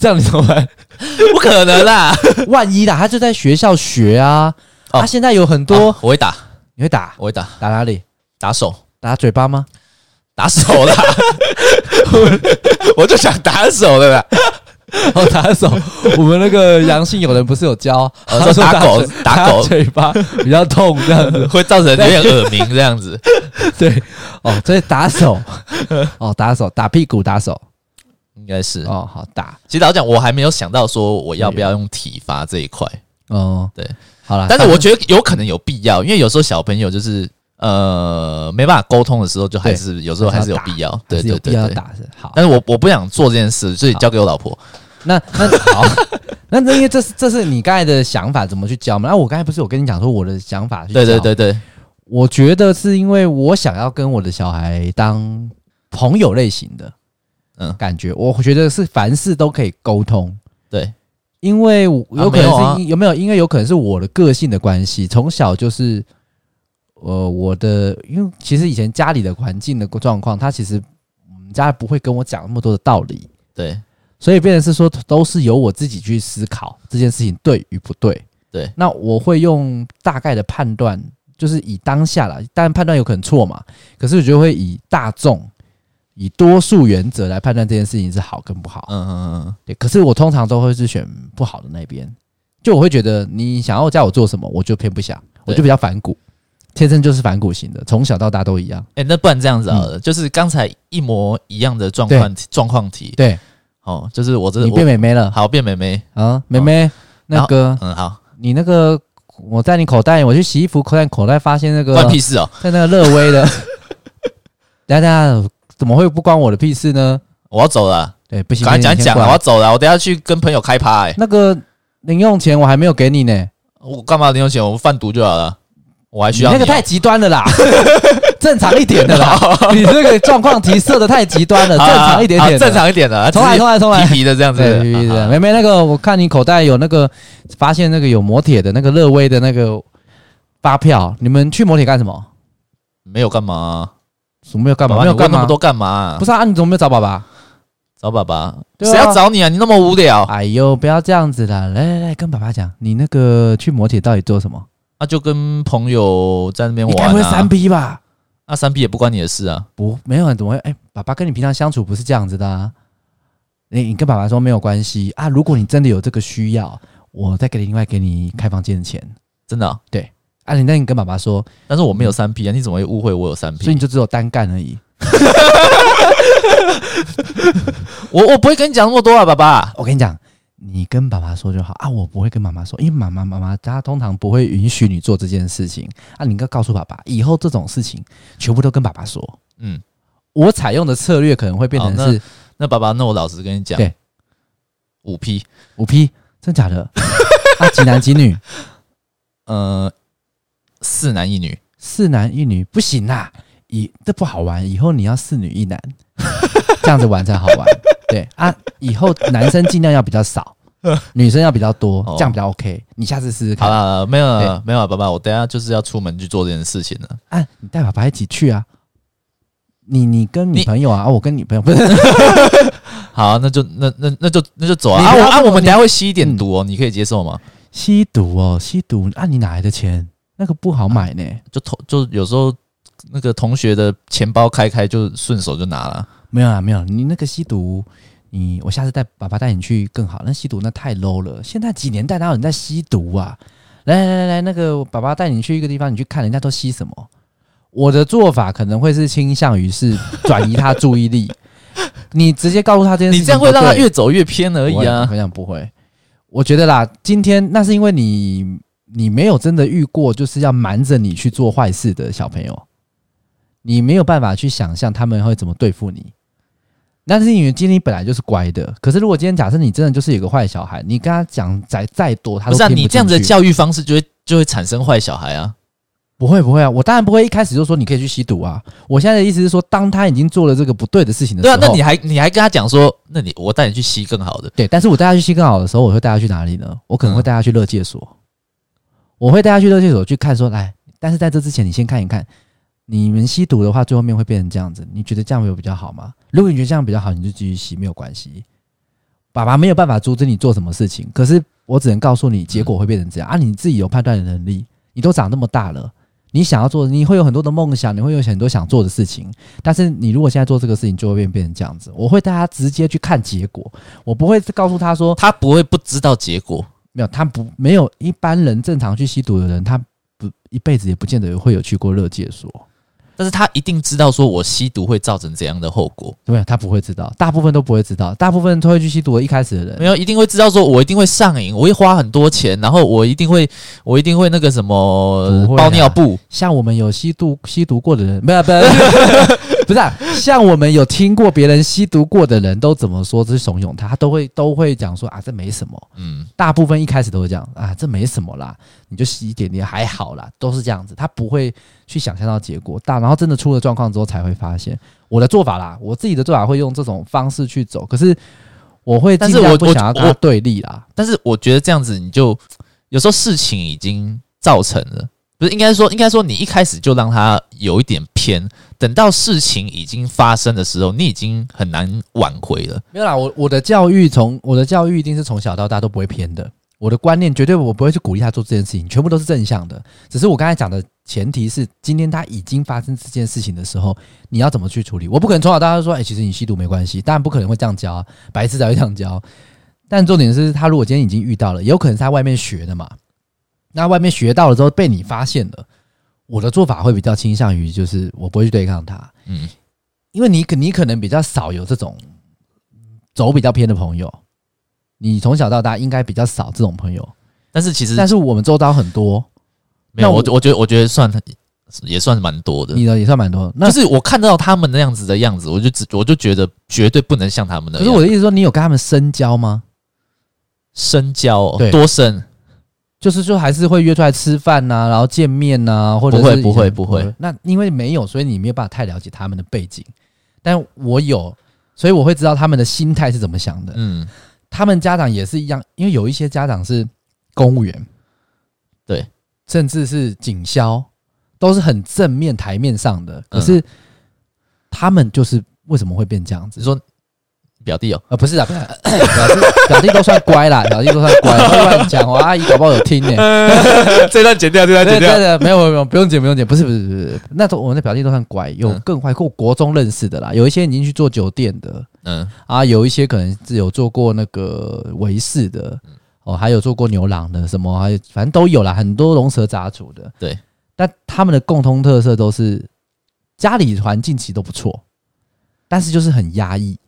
这样你怎么办？不可能啦！万一啦，他就在学校学啊。他现在有很多，我会打，你会打，我会打，打哪里？打手，打嘴巴吗？打手啦！我就想打手的啦。哦，打手，我们那个阳性有人不是有教，说打狗，打狗嘴巴比较痛，这样子会造成有点耳鸣，这样子。对，哦，所以打手，哦，打手，打屁股，打手，应该是哦，好打。其实老实讲，我还没有想到说我要不要用体罚这一块。哦，对，好了，但是我觉得有可能有必要，因为有时候小朋友就是呃没办法沟通的时候，就还是有时候还是有必要，对对对，要打是好。但是我我不想做这件事，所以交给我老婆。那那好，那 那因为这是这是你刚才的想法，怎么去教嘛？那我刚才不是有跟你讲说我的想法？对对对对，我觉得是因为我想要跟我的小孩当朋友类型的，嗯，感觉我觉得是凡事都可以沟通。对，因为有可能是有没有？因为有可能是我的个性的关系，从小就是呃我的，因为其实以前家里的环境的状况，他其实我们家不会跟我讲那么多的道理。对。所以变成是说，都是由我自己去思考这件事情对与不对。对，那我会用大概的判断，就是以当下啦，当然判断有可能错嘛。可是我觉得会以大众、以多数原则来判断这件事情是好跟不好。嗯嗯嗯，对。可是我通常都会是选不好的那边，就我会觉得你想要叫我做什么，我就偏不想，我就比较反骨，天生就是反骨型的，从小到大都一样。诶，那不然这样子啊，就是刚才一模一样的状况状况题，对。哦，就是我这你变美眉了，好变美眉啊，美眉那个，嗯好，你那个我在你口袋，我去洗衣服，口袋口袋发现那个关屁事哦，在那个乐威的，等下等下怎么会不关我的屁事呢？我要走了，对，不行，赶快讲讲，我要走了，我等下去跟朋友开趴，哎，那个零用钱我还没有给你呢，我干嘛零用钱？我们贩毒就好了，我还需要那个太极端了啦。正常一点的啦，你这个状况提设的太极端了，正常一点点，正常一点的，重来重来重来，皮皮的这样子，皮皮的。妹妹，那个我看你口袋有那个，发现那个有磨铁的那个乐威的那个发票，你们去磨铁干什么？没有干嘛？什么没有干嘛？没有干那么多干嘛？不是啊，你怎么没有找爸爸？找爸爸？谁要找你啊？你那么无聊？哎呦，不要这样子啦！来来来，跟爸爸讲，你那个去摩铁到底做什么？啊，就跟朋友在那边玩。你该不会三 P 吧？那三 P 也不关你的事啊，不，没有人怎么会？哎、欸，爸爸跟你平常相处不是这样子的啊。你你跟爸爸说没有关系啊。如果你真的有这个需要，我再给你另外给你开房间的钱，真的、哦？对。啊，你那你跟爸爸说，但是我没有三 P 啊，你怎么会误会我有三 P？所以你就只有单干而已。我我不会跟你讲那么多啊，爸爸。我跟你讲。你跟爸爸说就好啊，我不会跟妈妈说，因为妈妈妈妈她通常不会允许你做这件事情啊。你应该告诉爸爸，以后这种事情全部都跟爸爸说。嗯，我采用的策略可能会变成是，那，那爸爸，那我老实跟你讲，对，五 P 五 P，真假的？啊，几男几女？呃，四男一女，四男一女不行啦，以这不好玩，以后你要四女一男，这样子玩才好玩。对啊，以后男生尽量要比较少，女生要比较多，这样比较 OK。你下次试试看。好了，没有了，没有了，爸爸，我等下就是要出门去做这件事情了。啊，你带爸爸一起去啊？你你跟女朋友啊？我跟女朋友不是。好，那就那那那就那就走啊！啊，我们等下会吸一点毒哦，你可以接受吗？吸毒哦，吸毒啊！你哪来的钱？那个不好买呢。就同就有时候那个同学的钱包开开就顺手就拿了。没有啊，没有。你那个吸毒，你我下次带爸爸带你去更好。那吸毒那太 low 了。现在几年代哪有人在吸毒啊？来来来来，那个爸爸带你去一个地方，你去看人家都吸什么。我的做法可能会是倾向于是转移他注意力。你直接告诉他这件事情，你这样会让他越走越偏而已啊。我想不会。我觉得啦，今天那是因为你你没有真的遇过就是要瞒着你去做坏事的小朋友，你没有办法去想象他们会怎么对付你。但是因为今天你本来就是乖的，可是如果今天假设你真的就是有个坏小孩，你跟他讲再再多，他都听不是啊，你这样子的教育方式就会就会产生坏小孩啊？不会不会啊，我当然不会一开始就说你可以去吸毒啊。我现在的意思是说，当他已经做了这个不对的事情的时候，对啊，那你还你还跟他讲说，那你我带你去吸更好的。对，但是我带他去吸更好的时候，我会带他去哪里呢？我可能会带他去乐界所，嗯、我会带他去勒戒所去看说，来，但是在这之前，你先看一看。你们吸毒的话，最后面会变成这样子。你觉得这样会有比较好吗？如果你觉得这样比较好，你就继续吸，没有关系。爸爸没有办法阻止你做什么事情，可是我只能告诉你，结果会变成这样、啊！你自己有判断的能力，你都长那么大了，你想要做，你会有很多的梦想，你会有很多想做的事情。但是你如果现在做这个事情，就会变变成这样子。我会带他直接去看结果，我不会告诉他说，他不会不知道结果。没有，他不没有一般人正常去吸毒的人，他不一辈子也不见得会有去过热戒所。但是他一定知道，说我吸毒会造成怎样的后果？对，他不会知道，大部分都不会知道，大部分都会去吸毒的。一开始的人没有，一定会知道，说我一定会上瘾，我会花很多钱，然后我一定会，我一定会那个什么包尿布。像我们有吸毒吸毒过的人，没有，不是。不是啊，像我们有听过别人吸毒过的人都怎么说？这是怂恿他，他都会都会讲说啊，这没什么。嗯，大部分一开始都会讲啊，这没什么啦，你就洗一点点还好啦，都是这样子。他不会去想象到结果大，然后真的出了状况之后才会发现。我的做法啦，我自己的做法会用这种方式去走，可是我会，但是我不想要跟他对立啦。但是我觉得这样子，你就有时候事情已经造成了。不是应该说，应该说你一开始就让他有一点偏，等到事情已经发生的时候，你已经很难挽回了。没有啦，我我的教育从我的教育一定是从小到大都不会偏的。我的观念绝对我不会去鼓励他做这件事情，全部都是正向的。只是我刚才讲的前提是，今天他已经发生这件事情的时候，你要怎么去处理？我不可能从小到大都说，哎、欸，其实你吸毒没关系，当然不可能会这样教，白痴才会这样教。但重点是他如果今天已经遇到了，也有可能是他外面学的嘛。那外面学到了之后被你发现了，我的做法会比较倾向于就是我不会去对抗他，嗯，因为你可你可能比较少有这种走比较偏的朋友，你从小到大应该比较少这种朋友，但是其实但是我们周遭很多，没有我我觉得我觉得算也算蛮多的，你的也算蛮多，那就是我看到他们那样子的样子，我就只我就觉得绝对不能像他们的。可是我的意思说，你有跟他们深交吗？深交对多深？就是就还是会约出来吃饭呐，然后见面呐，或者不会不会不会。那因为没有，所以你没有办法太了解他们的背景。但我有，所以我会知道他们的心态是怎么想的。嗯，他们家长也是一样，因为有一些家长是公务员，对，甚至是警消，都是很正面台面上的。可是他们就是为什么会变这样子？说。表弟哦，呃，不是啊，不是表弟，表弟都算乖啦，表弟都算乖，不乱讲。我阿姨搞不好有听呢、欸，这段剪掉，这段剪掉，没有没有没有，不用剪不用剪，不是不是不是，那种我们的表弟都算乖，有更坏，过国中认识的啦，有一些已经去做酒店的，嗯。啊，有一些可能是有做过那个维士的，哦，还有做过牛郎的，什么还有反正都有啦，很多龙蛇杂处的，对，但他们的共通特色都是家里环境其实都不错，但是就是很压抑。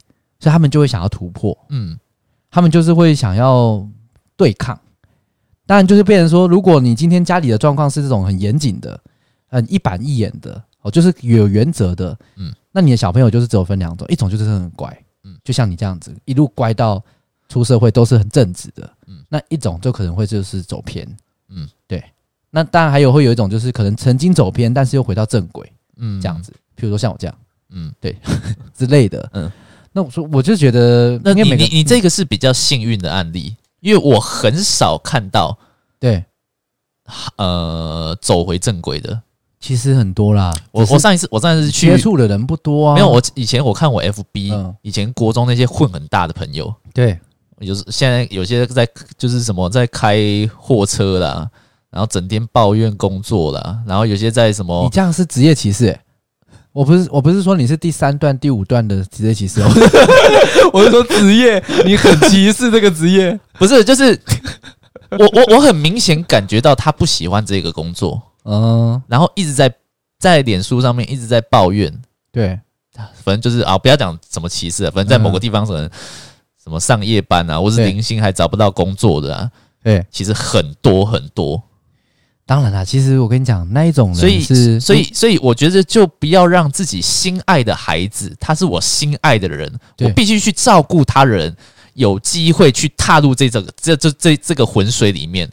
所以他们就会想要突破，嗯，他们就是会想要对抗。当然，就是变成说，如果你今天家里的状况是这种很严谨的、很一板一眼的，哦，就是有原则的，嗯，那你的小朋友就是只有分两种，一种就是很乖，嗯，就像你这样子一路乖到出社会都是很正直的，嗯，那一种就可能会就是走偏，嗯，对。那当然还有会有一种就是可能曾经走偏，但是又回到正轨，嗯，这样子，譬如说像我这样，嗯，对 之类的，嗯。那我说，我就觉得，那你你你这个是比较幸运的案例，因为我很少看到，对，呃，走回正轨的，其实很多啦。我我上一次我上一次去接触的人不多啊，没有。我以前我看我 FB，以前国中那些混很大的朋友，对，就是现在有些在就是什么在开货车啦，然后整天抱怨工作啦，然后有些在什么，你这样是职业歧视欸。我不是我不是说你是第三段第五段的职业歧视哦，我是说职业，你很歧视这个职业，不是就是我我我很明显感觉到他不喜欢这个工作，嗯，然后一直在在脸书上面一直在抱怨，对，反正就是啊，不要讲什么歧视，反正在某个地方可能什么上夜班啊，或是零星还找不到工作的啊，对，其实很多很多。当然啦，其实我跟你讲，那一种人是，所以，所以，所以，我觉得就不要让自己心爱的孩子，他是我心爱的人，我必须去照顾他人，有机会去踏入这这个这这这这个浑水里面，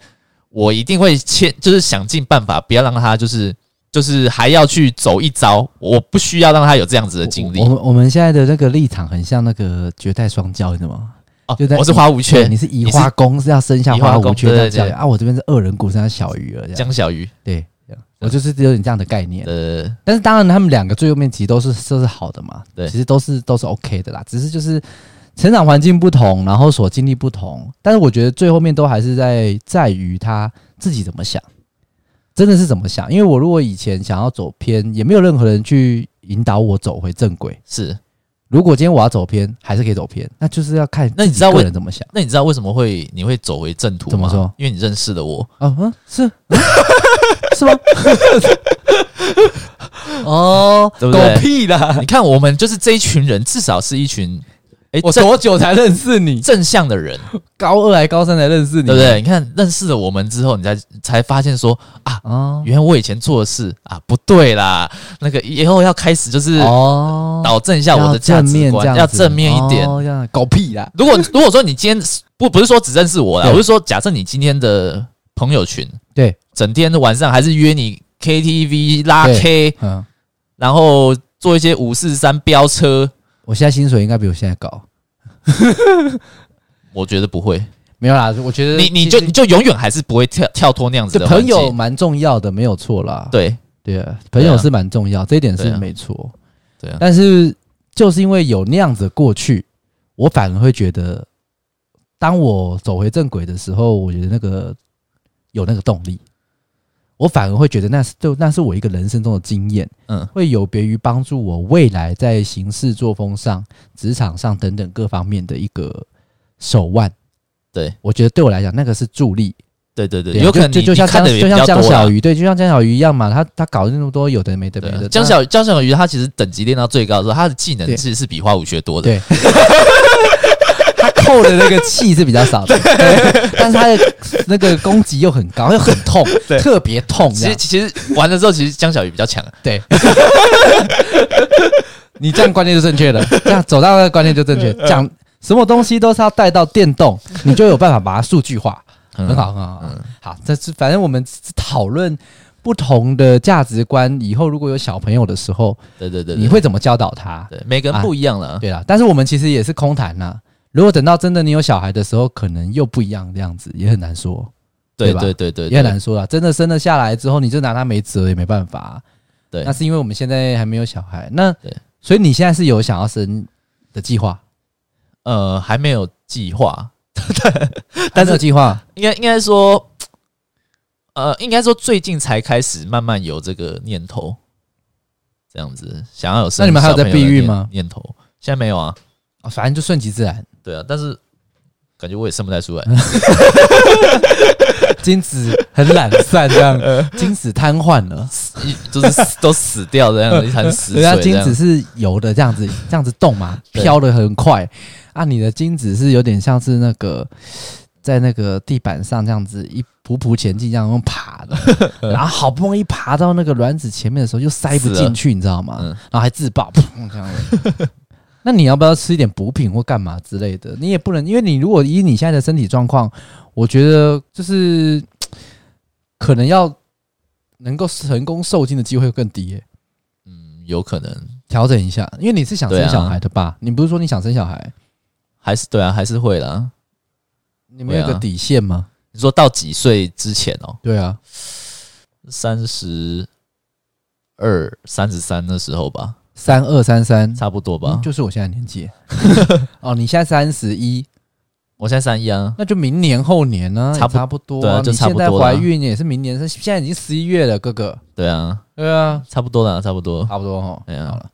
我一定会切，就是想尽办法，不要让他就是就是还要去走一遭，我不需要让他有这样子的经历。我们我们现在的那个立场很像那个绝代双骄，你知道吗？就在我是花无缺，你是移花宫是要生下花无缺的这样啊，我这边是恶人谷生下小鱼儿，江小鱼，对，我就是有点这样的概念。呃，但是当然他们两个最后面其实都是都是好的嘛，对，其实都是都是 OK 的啦，只是就是成长环境不同，然后所经历不同，但是我觉得最后面都还是在在于他自己怎么想，真的是怎么想。因为我如果以前想要走偏，也没有任何人去引导我走回正轨。是，如果今天我要走偏，还是可以走偏，那就是要看那你知道为人怎么想。那你知道为什么会你会走回正途吗？怎么说？因为你认识了我。啊嗯，是、嗯、是吗？哦，对不对？狗屁啦！你看，我们就是这一群人，至少是一群。哎，我多久才认识你？正向的人，高二还高三才认识你，对不对？你看，认识了我们之后，你才才发现说啊，哦，原来我以前做的事啊不对啦。那个以后要开始就是哦，导正一下我的价值观，要正面一点。哦，这样狗屁啦！如果如果说你今天不不是说只认识我啦，我是说假设你今天的朋友群，对，整天的晚上还是约你 KTV 拉 K，嗯，然后做一些五四三飙车。我现在薪水应该比我现在高，我觉得不会，没有啦。我觉得你你就你就永远还是不会跳跳脱那样子的。朋友蛮重要的，没有错啦。对对啊，朋友是蛮重要，这一点是没错。对啊，但是就是因为有那样子过去，我反而会觉得，当我走回正轨的时候，我觉得那个有那个动力。我反而会觉得那是就那是我一个人生中的经验，嗯，会有别于帮助我未来在行事作风上、职场上等等各方面的一个手腕。对，我觉得对我来讲，那个是助力。对对对，对有可能就就像江就像江小鱼，对，就像江小鱼一样嘛，他他搞那么多有的没的没的。江小江小鱼他其实等级练到最高的时候，他的技能其实是比花舞学多的。对。他扣的那个气是比较少的，但是他的那个攻击又很高，又很痛，特别痛。其实其实玩的时候，其实江小鱼比较强。对，你这样观念就正确了，这样走到那个观念就正确。讲什么东西都是要带到电动，你就有办法把它数据化，很好很好。好，这是反正我们讨论不同的价值观。以后如果有小朋友的时候，对对对，你会怎么教导他？对，每个人不一样了。对啊，但是我们其实也是空谈呐。如果等到真的你有小孩的时候，可能又不一样，这样子也很难说，对吧？对对对对，也很难说啊。真的生了下来之后，你就拿他没辙，也没办法。对，那是因为我们现在还没有小孩。那对，所以你现在是有想要生的计划？呃，还没有计划，但是计划应该应该说，呃，应该说最近才开始慢慢有这个念头，这样子想要有生。那你们还有在避孕吗？念头现在没有啊。啊，反正就顺其自然。对啊，但是感觉我也生不太出来，精子很懒散，这样，精子瘫痪了，就是都死掉这样，一潭死水。人家精子是游的，这样子，这样子动嘛，飘的很快。啊，你的精子是有点像是那个在那个地板上这样子一匍匐前进，这样用爬的，然后好不容易爬到那个卵子前面的时候，又塞不进去，你知道吗？然后还自爆，砰，这样那你要不要吃一点补品或干嘛之类的？你也不能，因为你如果以你现在的身体状况，我觉得就是可能要能够成功受精的机会会更低耶。嗯，有可能调整一下，因为你是想生小孩的吧？你不是说你想生小孩？还是对啊，还是会啦。你们有个底线吗？你说到几岁之前哦？对啊，三十二、三十三的时候吧。三二三三，差不多吧，嗯，就是我现在年纪。哦，你现在三十一，我现在三一啊，那就明年后年呢，差差不多。对，就差不多。你现在怀孕也是明年，是现在已经十一月了，哥哥。对啊，对啊，差不多了，差不多，差不多哈。哎呀，好了，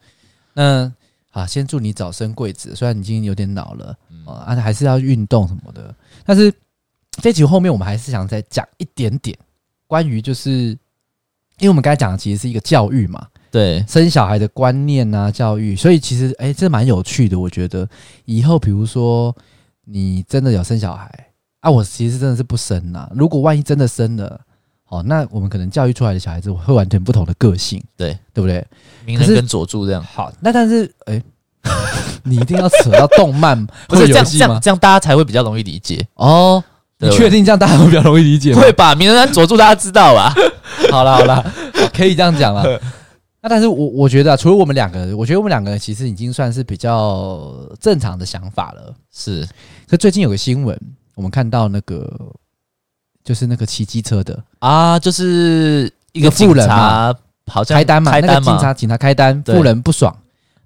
那好，先祝你早生贵子。虽然你已经有点老了，啊，还是要运动什么的。但是这集后面我们还是想再讲一点点关于，就是因为我们刚才讲的其实是一个教育嘛。对生小孩的观念啊，教育，所以其实哎、欸，这蛮有趣的。我觉得以后，比如说你真的有生小孩啊，我其实真的是不生呐。如果万一真的生了，哦，那我们可能教育出来的小孩子会完全不同的个性，对对不对？鸣人跟佐助这样。好，那但是哎、欸，你一定要扯到动漫 不是这样这样这样，大家才会比较容易理解哦。你确定这样大家会比较容易理解吗？会吧？名人跟佐助大家知道吧？好了好了，可以这样讲了。那但是我我觉得啊，除了我们两个人，我觉得我们两个人其实已经算是比较正常的想法了。是，可最近有个新闻，我们看到那个就是那个骑机车的啊，就是一个富人嘛，好像开单嘛，开单嘛，那个警察警察开单，富人不爽，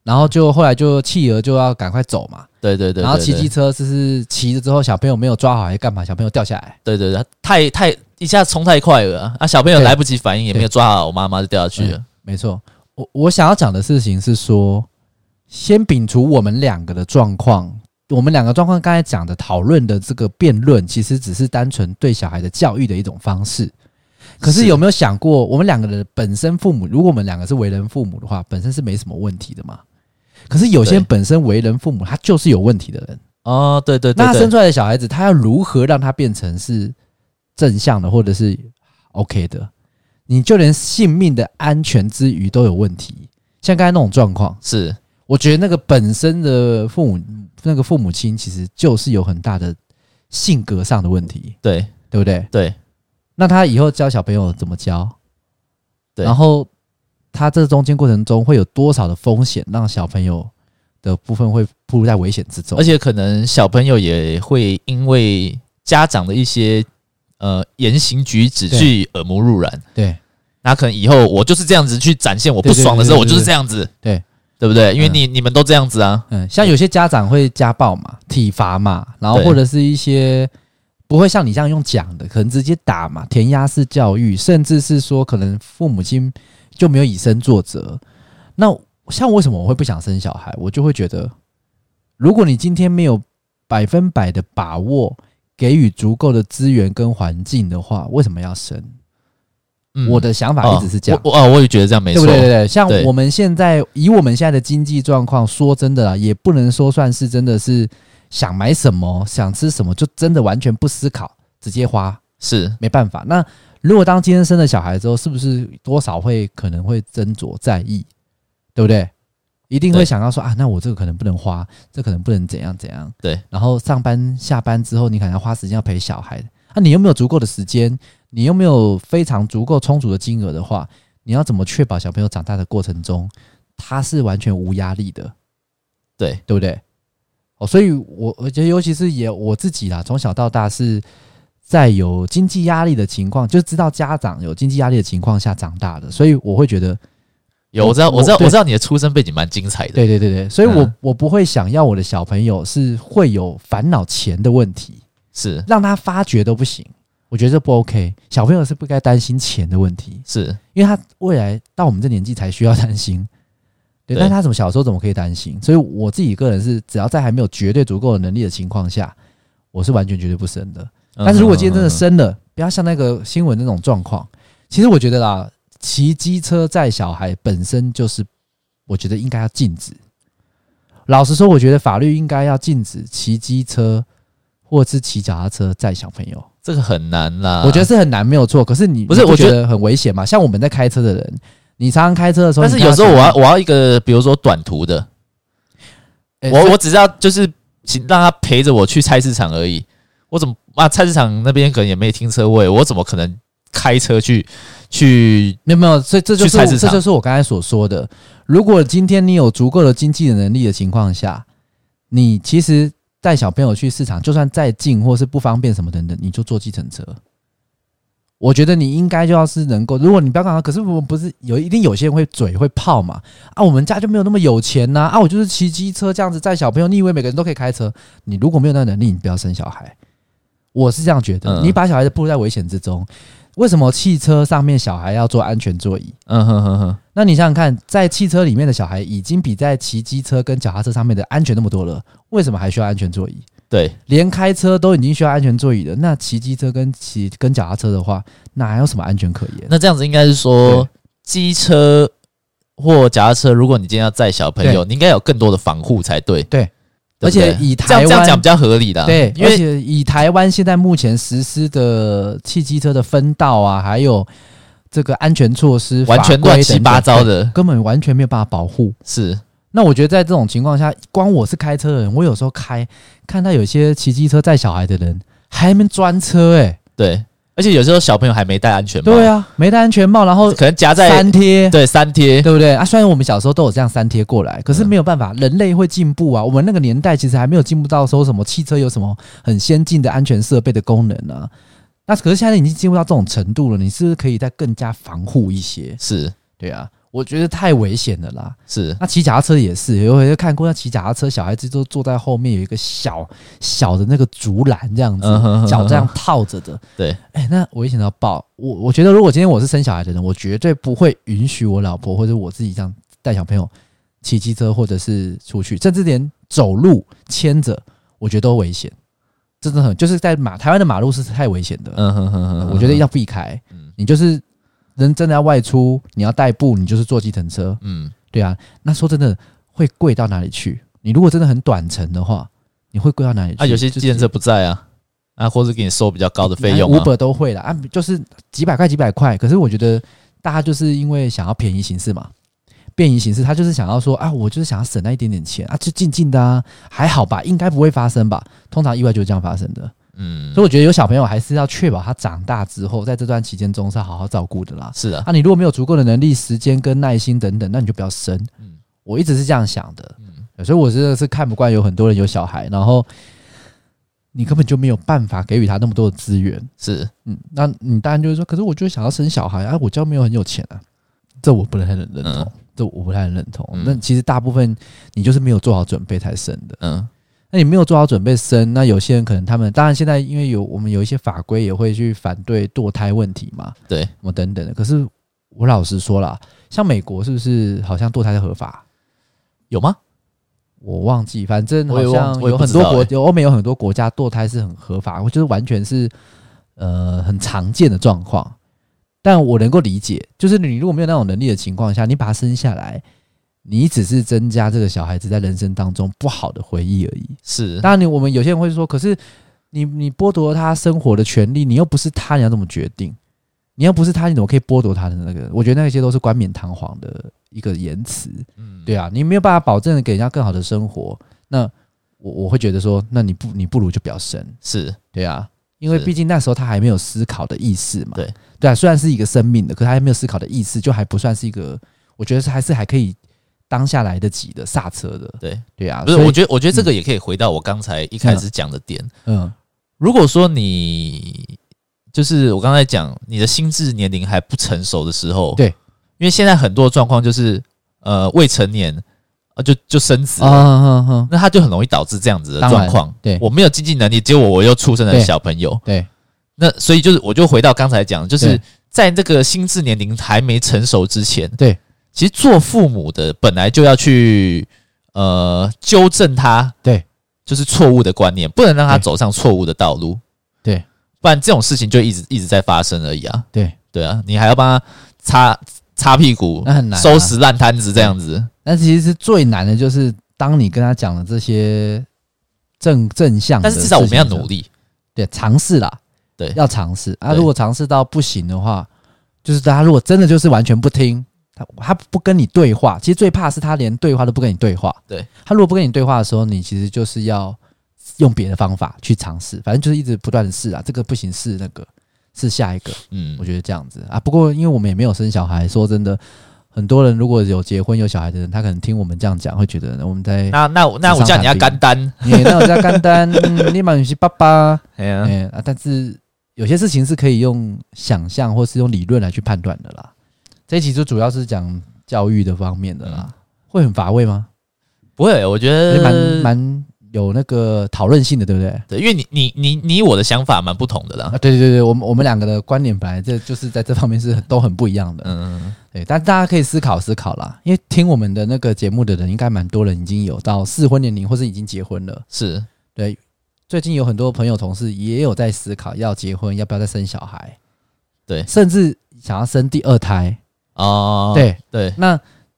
然后就后来就弃儿就要赶快走嘛，对对对，然后骑机车就是骑了之后，小朋友没有抓好还干嘛？小朋友掉下来，对对对，太太一下冲太快了啊！小朋友来不及反应，也没有抓好，我妈妈就掉下去了。没错，我我想要讲的事情是说，先摒除我们两个的状况，我们两个状况刚才讲的讨论的这个辩论，其实只是单纯对小孩的教育的一种方式。可是有没有想过，我们两个的本身父母，如果我们两个是为人父母的话，本身是没什么问题的嘛？可是有些人本身为人父母，他就是有问题的人哦。对对对，那他生出来的小孩子，他要如何让他变成是正向的，或者是 OK 的？你就连性命的安全之余都有问题，像刚才那种状况，是我觉得那个本身的父母，那个父母亲其实就是有很大的性格上的问题，对对不对？对。那他以后教小朋友怎么教？对，然后他这中间过程中会有多少的风险，让小朋友的部分会暴露在危险之中？而且可能小朋友也会因为家长的一些呃言行举止去耳目入染。对，那可能以后我就是这样子去展现我不爽的时候，我就是这样子。对，对不对？因为你你们都这样子啊。嗯，像有些家长会家暴嘛，体罚嘛，然后或者是一些。不会像你这样用讲的，可能直接打嘛，填鸭式教育，甚至是说可能父母亲就没有以身作则。那像为什么我会不想生小孩？我就会觉得，如果你今天没有百分百的把握，给予足够的资源跟环境的话，为什么要生？嗯，我的想法一直是这样。哦，我，我也觉得这样没错。对不对？对对，像我们现在以我们现在的经济状况，说真的啊，也不能说算是真的是。想买什么，想吃什么，就真的完全不思考，直接花，是没办法。那如果当今天生了小孩之后，是不是多少会可能会斟酌在意，对不对？一定会想到说啊，那我这个可能不能花，这可能不能怎样怎样。对。然后上班下班之后，你可能要花时间要陪小孩，那、啊、你又没有足够的时间，你又没有非常足够充足的金额的话，你要怎么确保小朋友长大的过程中，他是完全无压力的？对，对不对？哦，所以我我觉得，尤其是也我自己啦，从小到大是在有经济压力的情况，就知道家长有经济压力的情况下长大的，所以我会觉得有，我知道，我知道，我知道你的出生背景蛮精彩的，对对对对，所以我我不会想要我的小朋友是会有烦恼钱的问题，是。让他发觉都不行，我觉得这不 OK，小朋友是不该担心钱的问题，是。因为他未来到我们这年纪才需要担心。对，但他怎么小时候怎么可以担心？所以我自己个人是，只要在还没有绝对足够的能力的情况下，我是完全绝对不生的。但是如果今天真的生了，不要像那个新闻那种状况。其实我觉得啦，骑机车载小孩本身就是，我觉得应该要禁止。老实说，我觉得法律应该要禁止骑机车或者是骑脚踏车载小朋友。这个很难啦，我觉得是很难，没有错。可是你不是我觉得很危险嘛？像我们在开车的人。你常常开车的时候，但是有时候我要我要一个，比如说短途的，我我只是要就是请让他陪着我去菜市场而已。我怎么啊？菜市场那边可能也没停车位，我怎么可能开车去去？没有没有，这这就是这就是我刚才所说的。如果今天你有足够的经济能力的情况下，你其实带小朋友去市场，就算再近或是不方便什么等等，你就坐计程车。我觉得你应该就要是能够，如果你不要干嘛，可是我们不是有一定有些人会嘴会泡嘛啊，我们家就没有那么有钱呐啊，啊，我就是骑机车这样子载小朋友，你以为每个人都可以开车？你如果没有那个能力，你不要生小孩。我是这样觉得，你把小孩子暴露在危险之中。为什么汽车上面小孩要坐安全座椅？嗯哼哼哼。那你想想看，在汽车里面的小孩已经比在骑机车跟脚踏车上面的安全那么多了，为什么还需要安全座椅？对，连开车都已经需要安全座椅了，那骑机车跟骑跟脚踏车的话，那还有什么安全可言？那这样子应该是说，机车或脚踏车，如果你今天要载小朋友，你应该有更多的防护才对。对，而且以台湾这样讲比较合理的。对，因为以台湾现在目前实施的汽机车的分道啊，还有这个安全措施，完全乱七八糟的，根本完全没有办法保护。是。那我觉得在这种情况下，光我是开车的人，我有时候开看到有些骑机车载小孩的人还没专车哎、欸，对，而且有时候小朋友还没戴安全帽，对啊，没戴安全帽，然后可能夹在三贴，对，三贴，对不对啊？虽然我们小时候都有这样三贴过来，可是没有办法，人类会进步啊。我们那个年代其实还没有进步到说什么汽车有什么很先进的安全设备的功能啊。那可是现在已经进步到这种程度了，你是不是可以再更加防护一些？是对啊。我觉得太危险了啦。是，那骑脚踏车也是，有有看过那骑脚踏车，小孩子都坐在后面，有一个小小的那个竹篮这样子，脚这样套着的。对，哎，那危险到爆。我我觉得，如果今天我是生小孩的人，我绝对不会允许我老婆或者我自己这样带小朋友骑机车，或者是出去，甚至连走路牵着，我觉得都危险。真的很，就是在马台湾的马路是太危险的。嗯哼哼哼，我觉得要避开。嗯，你就是。人真的要外出，你要代步，你就是坐计程车。嗯，对啊。那说真的，会贵到哪里去？你如果真的很短程的话，你会贵到哪里去？啊，有些计程车不在啊，啊，或者给你收比较高的费用啊。Uber 都会了啊，就是几百块几百块。可是我觉得大家就是因为想要便宜行事嘛，便宜形式，他就是想要说啊，我就是想要省那一点点钱啊，就静静的啊，还好吧，应该不会发生吧？通常意外就是这样发生的。嗯，所以我觉得有小朋友还是要确保他长大之后，在这段期间中是要好好照顾的啦。是的，啊，你如果没有足够的能力、时间跟耐心等等，那你就不要生。嗯，我一直是这样想的。嗯，所以我真的是看不惯有很多人有小孩，然后你根本就没有办法给予他那么多的资源。是，嗯，那你当然就是说，可是我就想要生小孩啊，我家没有很有钱啊，这我不能很认同，嗯、这我不太认同。嗯、那其实大部分你就是没有做好准备才生的。嗯。那你没有做好准备生，那有些人可能他们当然现在因为有我们有一些法规也会去反对堕胎问题嘛，对，什么等等的。可是我老实说啦，像美国是不是好像堕胎是合法？有吗？我忘记，反正好像有很多国，有欧美有很多国家堕胎是很合法，我觉得完全是呃很常见的状况。但我能够理解，就是你如果没有那种能力的情况下，你把它生下来。你只是增加这个小孩子在人生当中不好的回忆而已。是，当然，你我们有些人会说，可是你你剥夺了他生活的权利，你又不是他，你要怎么决定？你又不是他，你怎么可以剥夺他的那个？我觉得那些都是冠冕堂皇的一个言辞。嗯，对啊，你没有办法保证给人家更好的生活，那我我会觉得说，那你不你不如就不要生。是，对啊，因为毕竟那时候他还没有思考的意识嘛。对，对啊，虽然是一个生命的，可是他还没有思考的意识，就还不算是一个，我觉得是还是还可以。当下来得及的刹车的，对。对啊，不是，我觉得我觉得这个也可以回到我刚才一开始讲的点，嗯，嗯，如果说你就是我刚才讲你的心智年龄还不成熟的时候，对，因为现在很多状况就是呃未成年啊就就生子了，嗯嗯嗯，那他就很容易导致这样子的状况，对，我没有经济能力，结果我又出生了小朋友，对，那所以就是我就回到刚才讲，就是在这个心智年龄还没成熟之前，对。其实做父母的本来就要去呃纠正他，对，就是错误的观念，不能让他走上错误的道路，对，不然这种事情就一直一直在发生而已啊，对。对啊，你还要帮他擦擦屁股，那很难，收拾烂摊子这样子。但其实是最难的就是当你跟他讲了这些正正向，但是至少我们要努力，对，尝试啦，对，要尝试。啊。如果尝试到不行的话，就是他如果真的就是完全不听。他不跟你对话，其实最怕是他连对话都不跟你对话。对，他如果不跟你对话的时候，你其实就是要用别的方法去尝试，反正就是一直不断的试啊，这个不行，试那个，试下一个。嗯，我觉得这样子啊。不过因为我们也没有生小孩，说真的，很多人如果有结婚有小孩的人，他可能听我们这样讲，会觉得我们在那那那我叫你要干单，那我叫干单，立马你是爸爸。哎呀，啊，但是有些事情是可以用想象或是用理论来去判断的啦。这一期就主要是讲教育的方面的啦，会很乏味吗？不会，我觉得蛮蛮有那个讨论性的，对不对？对，因为你你你你我的想法蛮不同的啦。啊，对对对对，我们我们两个的观点本来这就是在这方面是都很不一样的。嗯嗯，对，但大家可以思考思考啦，因为听我们的那个节目的人，应该蛮多人已经有到适婚年龄，或是已经结婚了。是对，最近有很多朋友同事也有在思考要结婚，要不要再生小孩？对，甚至想要生第二胎。哦，对对，那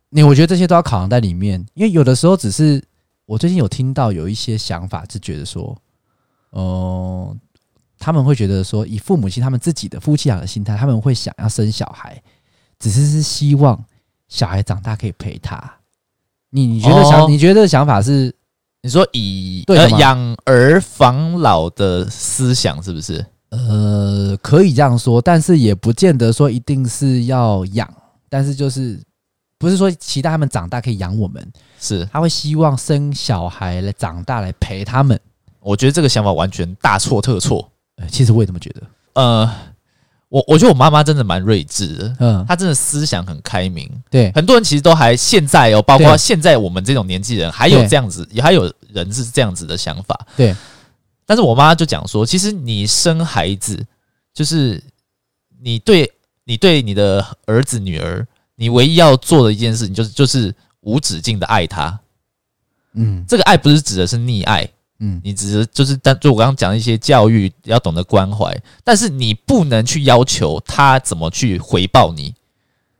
你我觉得这些都要考量在里面，因为有的时候只是我最近有听到有一些想法，是觉得说，哦、呃，他们会觉得说，以父母亲他们自己的夫妻俩的心态，他们会想要生小孩，只是是希望小孩长大可以陪他。你你觉得想，哦、你觉得这个想法是你说以呃养儿防老的思想是不是？呃，可以这样说，但是也不见得说一定是要养。但是就是不是说期待他们长大可以养我们，是他会希望生小孩来长大来陪他们。我觉得这个想法完全大错特错。其实我也这么觉得。呃，我我觉得我妈妈真的蛮睿智的，嗯，她真的思想很开明。对，很多人其实都还现在哦，包括现在我们这种年纪人，还有这样子，也还有人是这样子的想法。对，但是我妈就讲说，其实你生孩子，就是你对你对你的儿子女儿，你唯一要做的一件事情，就是就是无止境的爱他。嗯，这个爱不是指的是溺爱。嗯，你只是就是，但就我刚刚讲的一些教育，要懂得关怀，但是你不能去要求他怎么去回报你，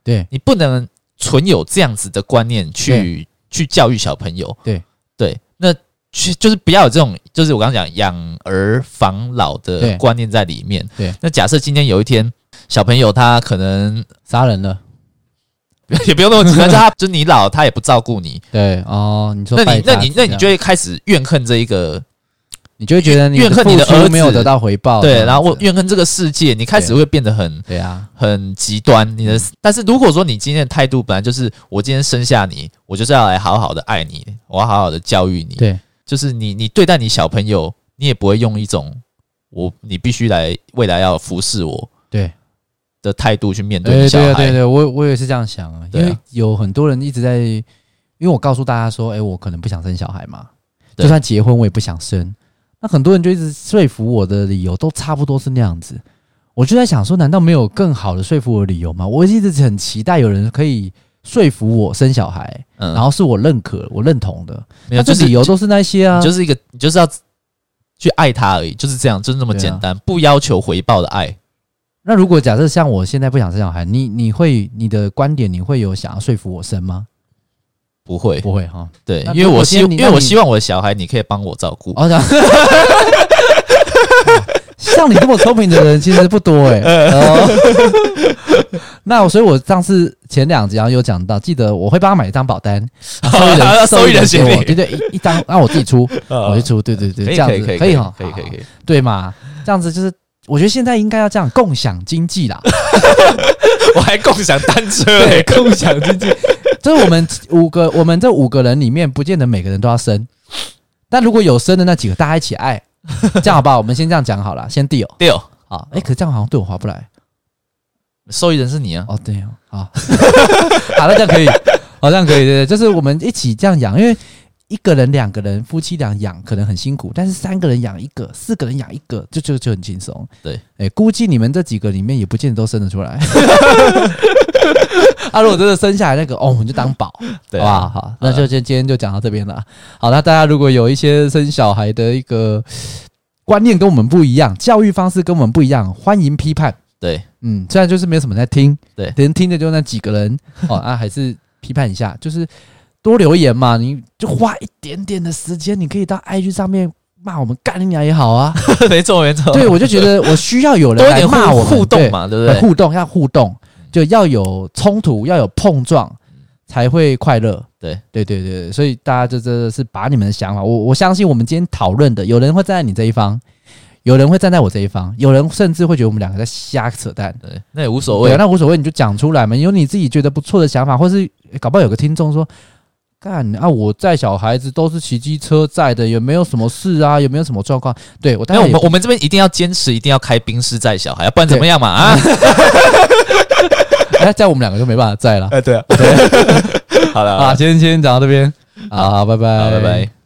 对，你不能存有这样子的观念去去教育小朋友，对。对，那去就是不要有这种，就是我刚刚讲养儿防老的观念在里面，对，那假设今天有一天小朋友他可能杀人了。也不用那么极端，他就你老，他也不照顾你。对哦，你说，那你那你那你就会开始怨恨这一个，你就会觉得你怨恨你的儿子没有得到回报，对，然后怨恨这个世界，你开始会变得很对啊，很极端。你的，但是如果说你今天的态度本来就是我今天生下你，我就是要来好好的爱你，我要好好的教育你，对，就是你你对待你小朋友，你也不会用一种我你必须来未来要服侍我，对。的态度去面对小孩，对对对，我我也是这样想啊，因为有很多人一直在，因为我告诉大家说，哎，我可能不想生小孩嘛，就算结婚我也不想生，那很多人就一直说服我的理由都差不多是那样子，我就在想说，难道没有更好的说服我的理由吗？我一直很期待有人可以说服我生小孩，然后是我认可、我认同的，没有，就是理由都是那些啊，就是一个，你就是要去爱他而已，就是这样，就是那么简单，不要求回报的爱。那如果假设像我现在不想生小孩，你你会你的观点，你会有想要说服我生吗？不会，不会哈。对，因为我希因为我希望我的小孩你可以帮我照顾。哦，这样。像你这么聪明的人其实不多哎。那所以，我上次前两集然后有讲到，记得我会帮他买一张保单，受益人受益人给我，对对，一一张让我自己出，我就出，对对对，这样子可以哈，可以可以可以，对嘛？这样子就是。我觉得现在应该要这样共享经济啦，我还共享单车，对，共享经济。就是我们五个，我们这五个人里面，不见得每个人都要生，但如果有生的那几个，大家一起爱，这样好不好？我们先这样讲好了，先 deal deal 好。哎，可是这样好像对我划不来，受益人是你啊。哦，对哦，好，好，那这样可以，好，这样可以，对对，就是我们一起这样养，因为。一个人、两个人、夫妻俩养可能很辛苦，但是三个人养一个，四个人养一个，就就就很轻松。对，哎，估计你们这几个里面也不见得都生得出来。啊，如果真的生下来那个，哦，我们就当宝，对吧？好，好，那就今今天就讲到这边了。好，那大家如果有一些生小孩的一个观念跟我们不一样，教育方式跟我们不一样，欢迎批判。对，嗯，虽然就是没有什么在听，对，能听的就那几个人，哦，啊，还是批判一下，就是。多留言嘛，你就花一点点的时间，你可以到 IG 上面骂我们干你娘也好啊，没错没错。对，我就觉得我需要有人来骂我互动嘛，对不对？互动要互动，就要有冲突，要有碰撞，才会快乐。对对对对，所以大家就真的是把你们的想法，我我相信我们今天讨论的，有人会站在你这一方，有人会站在我这一方，有人甚至会觉得我们两个在瞎扯淡。对，那也无所谓，那无所谓，你就讲出来嘛，有你自己觉得不错的想法，或是搞不好有个听众说。干啊！我载小孩子都是骑机车载的，有没有什么事啊？有没有什么状况？对我，但我们我们这边一定要坚持，一定要开宾士载小孩，不然怎么样嘛？啊！哎，这样我们两个就没办法载了。哎，对啊，好了，啊，今天先讲到这边，好，拜拜，拜拜。